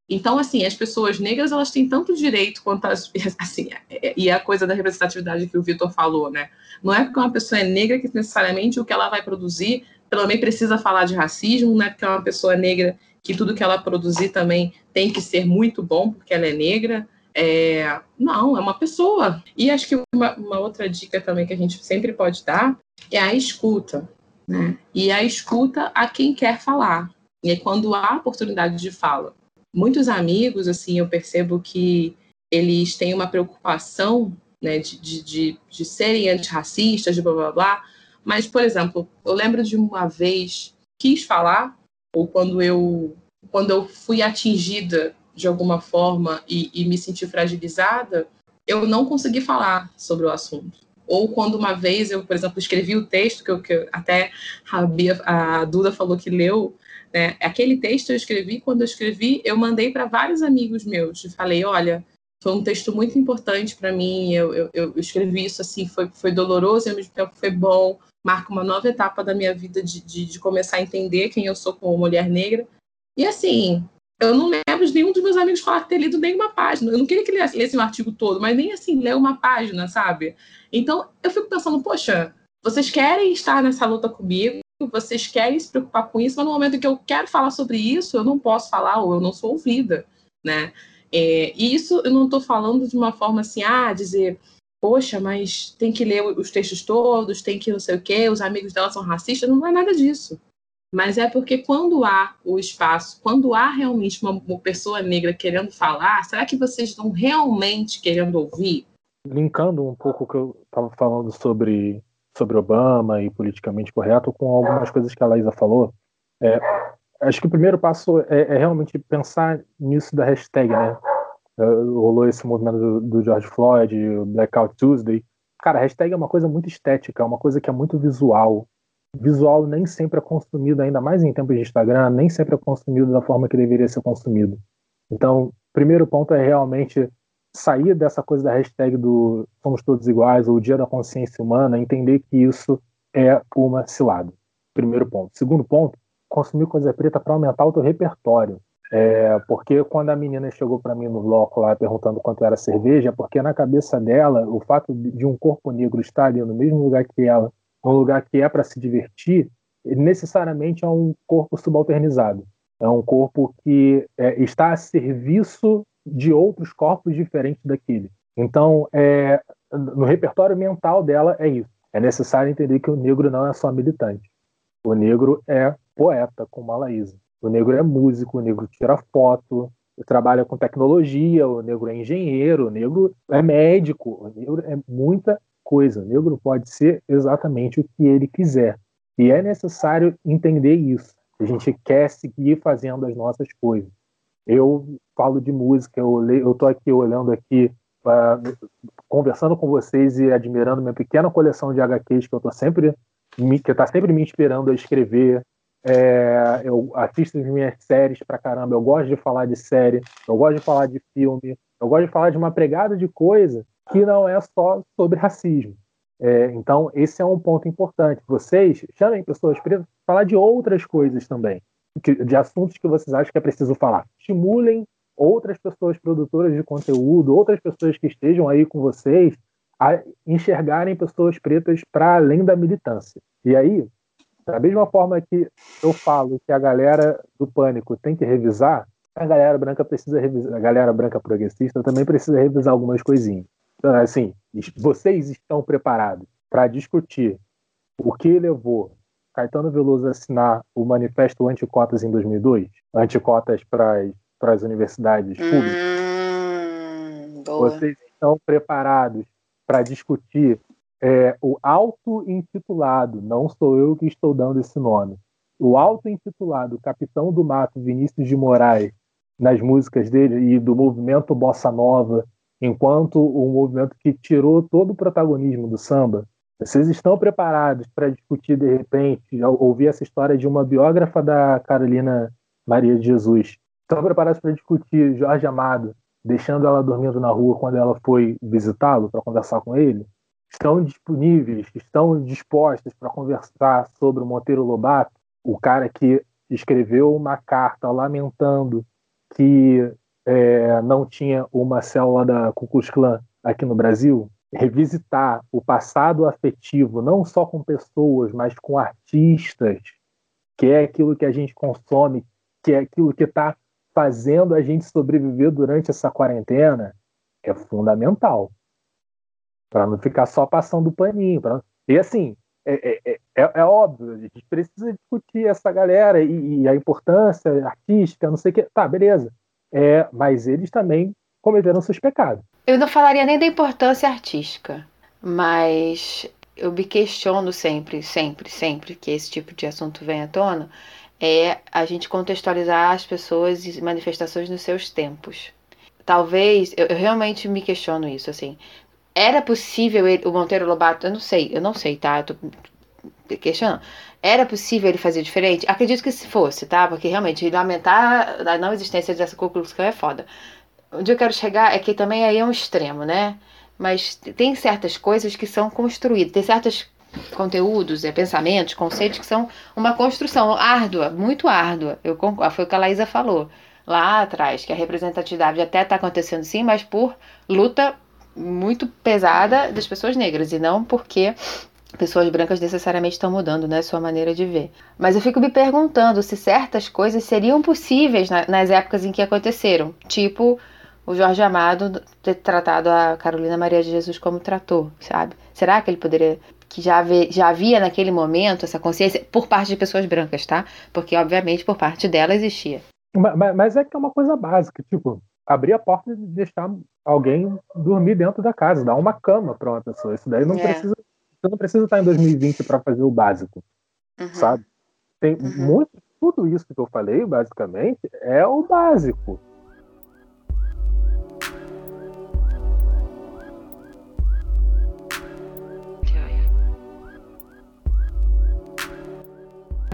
então, assim, as pessoas negras elas têm tanto direito quanto as. Assim, é, e é a coisa da representatividade que o Vitor falou, né? Não é porque uma pessoa é negra que necessariamente o que ela vai produzir também precisa falar de racismo, não é porque é uma pessoa negra que tudo que ela produzir também tem que ser muito bom porque ela é negra. É... Não, é uma pessoa. E acho que uma, uma outra dica também que a gente sempre pode dar é a escuta. Né? E a escuta a quem quer falar. E é quando há oportunidade de fala. Muitos amigos, assim, eu percebo que eles têm uma preocupação né, de, de, de, de serem antirracistas, de blá blá blá. Mas, por exemplo, eu lembro de uma vez quis falar, ou quando eu, quando eu fui atingida de alguma forma e, e me senti fragilizada, eu não consegui falar sobre o assunto ou quando uma vez eu, por exemplo, escrevi o texto que, eu, que até a, Bia, a Duda falou que leu, né? Aquele texto eu escrevi, quando eu escrevi, eu mandei para vários amigos meus e falei, olha, foi um texto muito importante para mim, eu, eu, eu, escrevi isso assim, foi, foi doloroso e ao mesmo tempo foi bom, marca uma nova etapa da minha vida de, de, de começar a entender quem eu sou como mulher negra. E assim, eu não lembro de nenhum dos meus amigos falar ter lido nenhuma página. Eu não queria que ele lesse um artigo todo, mas nem assim, ler uma página, sabe? Então, eu fico pensando, poxa, vocês querem estar nessa luta comigo, vocês querem se preocupar com isso, mas no momento que eu quero falar sobre isso, eu não posso falar ou eu não sou ouvida. né? É, e isso eu não estou falando de uma forma assim, ah, dizer, poxa, mas tem que ler os textos todos, tem que não sei o quê, os amigos dela são racistas, não é nada disso. Mas é porque quando há o espaço, quando há realmente uma, uma pessoa negra querendo falar, será que vocês estão realmente querendo ouvir? Linkando um pouco o que eu estava falando sobre, sobre Obama e politicamente correto com algumas coisas que a Laísa falou, é, acho que o primeiro passo é, é, realmente pensar nisso da hashtag, né? É, rolou esse movimento do, do George Floyd, Blackout Tuesday. Cara, hashtag é uma coisa muito estética, é uma coisa que é muito visual. Visual nem sempre é consumido, ainda mais em tempos de Instagram, nem sempre é consumido da forma que deveria ser consumido. Então, primeiro ponto é realmente sair dessa coisa da hashtag do somos todos iguais ou dia da consciência humana, entender que isso é uma cilada. Primeiro ponto. Segundo ponto, consumir coisa preta para aumentar o teu repertório. É, porque quando a menina chegou para mim no bloco lá perguntando quanto era cerveja, porque na cabeça dela, o fato de um corpo negro estar ali no mesmo lugar que ela, um lugar que é para se divertir, necessariamente é um corpo subalternizado. É um corpo que é, está a serviço de outros corpos diferentes daquele. Então, é, no repertório mental dela é isso. É necessário entender que o negro não é só militante. O negro é poeta, como a Laísa. O negro é músico, o negro tira foto, trabalha com tecnologia, o negro é engenheiro, o negro é médico, o negro é muita coisa. Negro pode ser exatamente o que ele quiser. E é necessário entender isso. A gente quer seguir fazendo as nossas coisas. Eu falo de música, eu estou aqui olhando aqui, uh, conversando com vocês e admirando minha pequena coleção de HQs que eu estou sempre que está sempre me inspirando a escrever, é, eu assisto as minhas séries pra caramba, eu gosto de falar de série, eu gosto de falar de filme, eu gosto de falar de uma pregada de coisa que não é só sobre racismo. É, então, esse é um ponto importante. Vocês chamem pessoas pretas para falar de outras coisas também, de assuntos que vocês acham que é preciso falar. Estimulem outras pessoas produtoras de conteúdo, outras pessoas que estejam aí com vocês, a enxergarem pessoas pretas para além da militância. E aí, da mesma forma que eu falo que a galera do pânico tem que revisar, a galera branca precisa revisar, a galera branca progressista também precisa revisar algumas coisinhas. Então, assim, vocês estão preparados para discutir o que levou Caetano Veloso a assinar o Manifesto Anticotas em 2002? Anticotas para as universidades públicas? Hum, vocês estão preparados para discutir é, o auto-intitulado, não sou eu que estou dando esse nome, o auto-intitulado Capitão do Mato Vinícius de Moraes, nas músicas dele e do movimento Bossa Nova, enquanto um movimento que tirou todo o protagonismo do samba. Vocês estão preparados para discutir, de repente, ouvir essa história de uma biógrafa da Carolina Maria de Jesus? Estão preparados para discutir Jorge Amado, deixando ela dormindo na rua quando ela foi visitá-lo para conversar com ele? estão disponíveis, estão dispostas para conversar sobre o Monteiro Lobato, o cara que escreveu uma carta lamentando que é, não tinha uma célula da Ku Klux Klan aqui no Brasil, revisitar o passado afetivo, não só com pessoas, mas com artistas, que é aquilo que a gente consome, que é aquilo que está fazendo a gente sobreviver durante essa quarentena, é fundamental para não ficar só passando paninho. Pra... E assim, é, é, é, é, óbvio, a gente precisa discutir essa galera e, e, a importância artística, não sei o que. Tá, beleza. É, mas eles também cometeram seus pecados. Eu não falaria nem da importância artística, mas eu me questiono sempre, sempre, sempre que esse tipo de assunto vem à tona, é a gente contextualizar as pessoas e manifestações nos seus tempos. Talvez, eu, eu realmente me questiono isso, assim, era possível ele, o Monteiro Lobato, eu não sei, eu não sei, tá? Eu tô questionando. Era possível ele fazer diferente? Acredito que se fosse, tá? Porque realmente lamentar a não existência dessa Ku Klux é foda. Onde eu quero chegar é que também aí é um extremo, né? Mas tem certas coisas que são construídas, tem certos conteúdos, é, pensamentos, conceitos que são uma construção árdua, muito árdua. Eu concordo, foi o que a Laísa falou lá atrás, que a representatividade até está acontecendo sim, mas por luta muito pesada das pessoas negras e não porque pessoas brancas necessariamente estão mudando, né, sua maneira de ver. Mas eu fico me perguntando se certas coisas seriam possíveis na, nas épocas em que aconteceram, tipo o Jorge Amado ter tratado a Carolina Maria de Jesus como tratou, sabe? Será que ele poderia que já, havia, já havia naquele momento essa consciência por parte de pessoas brancas, tá? Porque obviamente por parte dela existia. Mas, mas é que é uma coisa básica, tipo, abrir a porta e deixar alguém dormir dentro da casa, dar uma cama para uma pessoa. Isso daí não é. precisa, você não precisa estar em 2020 para fazer o básico, uhum. sabe? Tem uhum. muito, tudo isso que eu falei, basicamente, é o básico.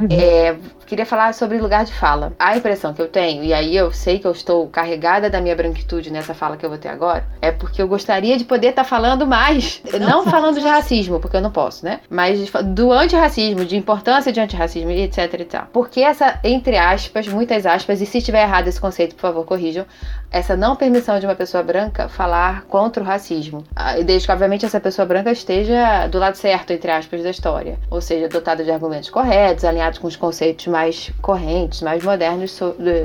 Uhum. É, queria falar sobre lugar de fala. A impressão que eu tenho, e aí eu sei que eu estou carregada da minha branquitude nessa fala que eu vou ter agora, é porque eu gostaria de poder estar tá falando mais, não falando de racismo, porque eu não posso, né? Mas do antirracismo, de importância de antirracismo e etc e tal. Porque essa, entre aspas, muitas aspas, e se estiver errado esse conceito, por favor, corrijam, essa não permissão de uma pessoa branca falar contra o racismo. Ah, desde que, obviamente, essa pessoa branca esteja do lado certo, entre aspas, da história. Ou seja, dotada de argumentos corretos, alinhados com os conceitos mais correntes, mais modernos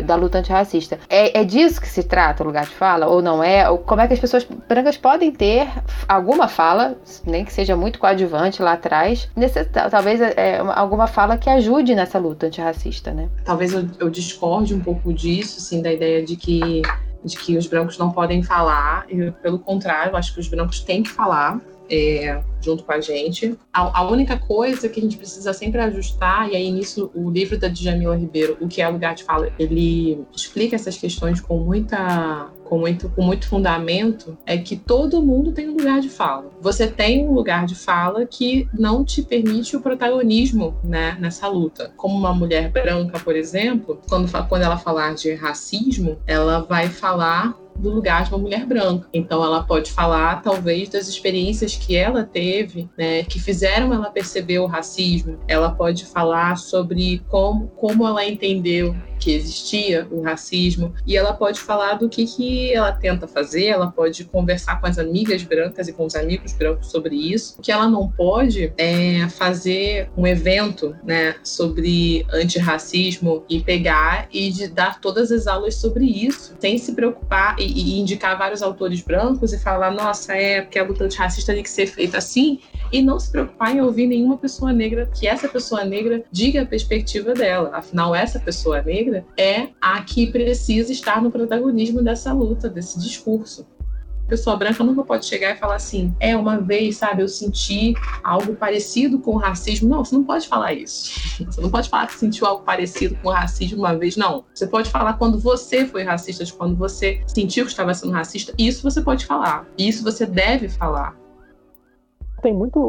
da luta antirracista. É, é disso que se trata o lugar de fala, ou não é? Ou como é que as pessoas brancas podem ter alguma fala, nem que seja muito coadjuvante lá atrás, nesse, talvez é, alguma fala que ajude nessa luta antirracista, né? Talvez eu, eu discorde um pouco disso, assim, da ideia de que de que os brancos não podem falar, e pelo contrário, eu acho que os brancos têm que falar. É, junto com a gente. A, a, única coisa que a gente precisa sempre ajustar, e aí nisso o livro da Djamila Ribeiro, O que é lugar de fala, ele explica essas questões com muita com muito, com muito fundamento, é que todo mundo tem um lugar de fala. Você tem um lugar de fala que não te permite o protagonismo né, nessa luta. Como uma mulher branca, por exemplo, quando, quando ela falar de racismo, ela vai falar do lugar de uma mulher branca. Então, ela pode falar, talvez, das experiências que ela teve, né, que fizeram ela perceber o racismo. Ela pode falar sobre como, como ela entendeu que existia o racismo e ela pode falar do que, que ela tenta fazer, ela pode conversar com as amigas brancas e com os amigos brancos sobre isso. O que ela não pode é fazer um evento né, sobre antirracismo e pegar e dar todas as aulas sobre isso, sem se preocupar e, e indicar vários autores brancos e falar, nossa, é porque a luta antirracista tem que ser feita assim, e não se preocupar em ouvir nenhuma pessoa negra, que essa pessoa negra diga a perspectiva dela. Afinal, essa pessoa negra é a que precisa estar no protagonismo dessa luta, desse discurso pessoa branca nunca pode chegar e falar assim, é uma vez, sabe, eu senti algo parecido com o racismo. Não, você não pode falar isso. Você não pode falar que sentiu algo parecido com o racismo uma vez, não. Você pode falar quando você foi racista, quando você sentiu que estava sendo racista. Isso você pode falar. Isso você deve falar tem muito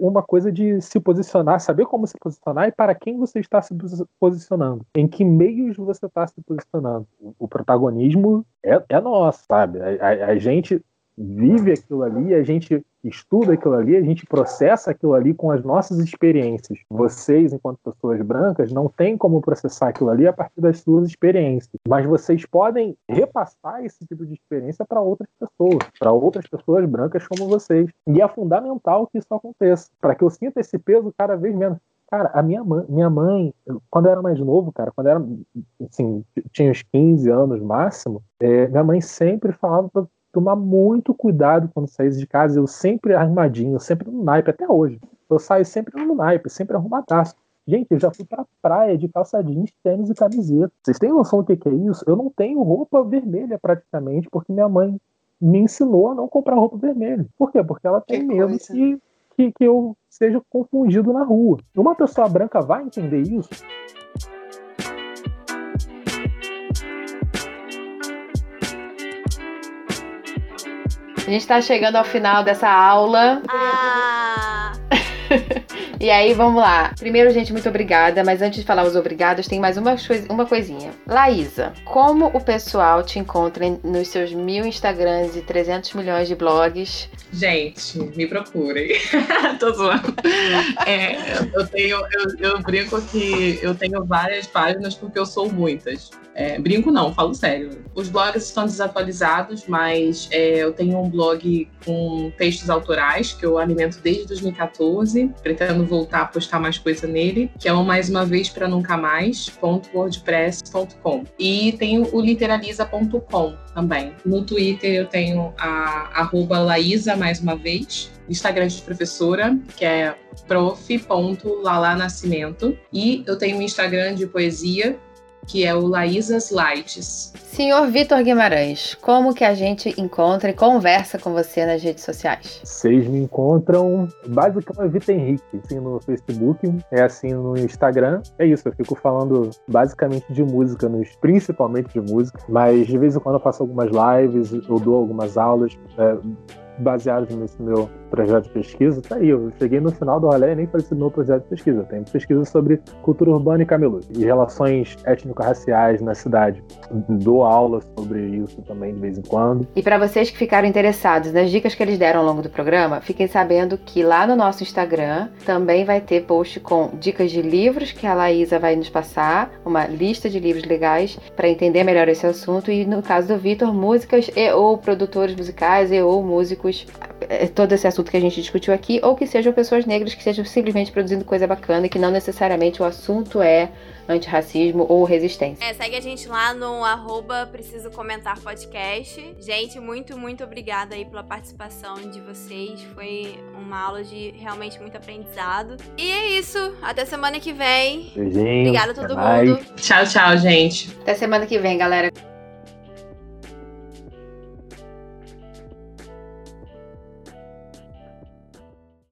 uma coisa de se posicionar, saber como se posicionar e para quem você está se posicionando, em que meios você está se posicionando. O protagonismo é, é nosso, sabe? A, a, a gente vive aquilo ali, a gente estuda aquilo ali, a gente processa aquilo ali com as nossas experiências. Vocês, enquanto pessoas brancas, não têm como processar aquilo ali a partir das suas experiências, mas vocês podem repassar esse tipo de experiência para outras pessoas, para outras pessoas brancas como vocês. E é fundamental que isso aconteça, para que eu sinta esse peso cada vez menos. Cara, a minha mãe, minha mãe, quando eu era mais novo, cara, quando eu era, assim, tinha uns 15 anos máximo, é, minha mãe sempre falava tomar muito cuidado quando sair de casa. Eu sempre arrumadinho, sempre no naipe, até hoje. Eu saio sempre no naipe, sempre arrumadaço. Gente, eu já fui pra praia de calça jeans, tênis e camiseta. Vocês têm noção do que é isso? Eu não tenho roupa vermelha praticamente, porque minha mãe me ensinou a não comprar roupa vermelha. Por quê? Porque ela tem que medo que, que, que eu seja confundido na rua. Uma pessoa branca vai entender isso? A gente está chegando ao final dessa aula. Ah. E aí, vamos lá. Primeiro, gente, muito obrigada. Mas antes de falar os obrigados, tem mais uma, uma coisinha. Laísa, como o pessoal te encontra nos seus mil Instagrams e 300 milhões de blogs? Gente, me procurem. Tô zoando. É, eu, tenho, eu, eu brinco que eu tenho várias páginas porque eu sou muitas. É, brinco não, falo sério. Os blogs estão desatualizados, mas é, eu tenho um blog com textos autorais que eu alimento desde 2014. Pretendo voltar a postar mais coisa nele, que é o mais uma vez para nunca mais.wordpress.com. E tenho o literaliza.com também. No Twitter eu tenho a arroba Laísa mais uma vez. Instagram de professora, que é prof.lalanascimento. E eu tenho um Instagram de poesia, que é o Laísas Lights. Senhor Vitor Guimarães, como que a gente encontra e conversa com você nas redes sociais? Vocês me encontram basicamente Vitor Henrique, assim no Facebook, é assim no Instagram. É isso, eu fico falando basicamente de música, nos, principalmente de música, mas de vez em quando eu faço algumas lives, eu dou algumas aulas. É, baseados nesse meu projeto de pesquisa, tá aí. Eu cheguei no final do rolê e nem falei sobre meu projeto de pesquisa. Tem pesquisa sobre cultura urbana e camelô e relações étnico-raciais na cidade. Dou aula sobre isso também de vez em quando. E para vocês que ficaram interessados nas dicas que eles deram ao longo do programa, fiquem sabendo que lá no nosso Instagram também vai ter post com dicas de livros que a Laísa vai nos passar, uma lista de livros legais para entender melhor esse assunto e no caso do Vitor, músicas e ou produtores musicais e ou músicos é, todo esse assunto que a gente discutiu aqui, ou que sejam pessoas negras que estejam simplesmente produzindo coisa bacana e que não necessariamente o assunto é antirracismo ou resistência. É, segue a gente lá no arroba Preciso Comentar Podcast. Gente, muito, muito obrigada aí pela participação de vocês. Foi uma aula de realmente muito aprendizado. E é isso. Até semana que vem. Beijinho. Obrigada a todo mundo. Tchau, tchau, gente. Até semana que vem, galera.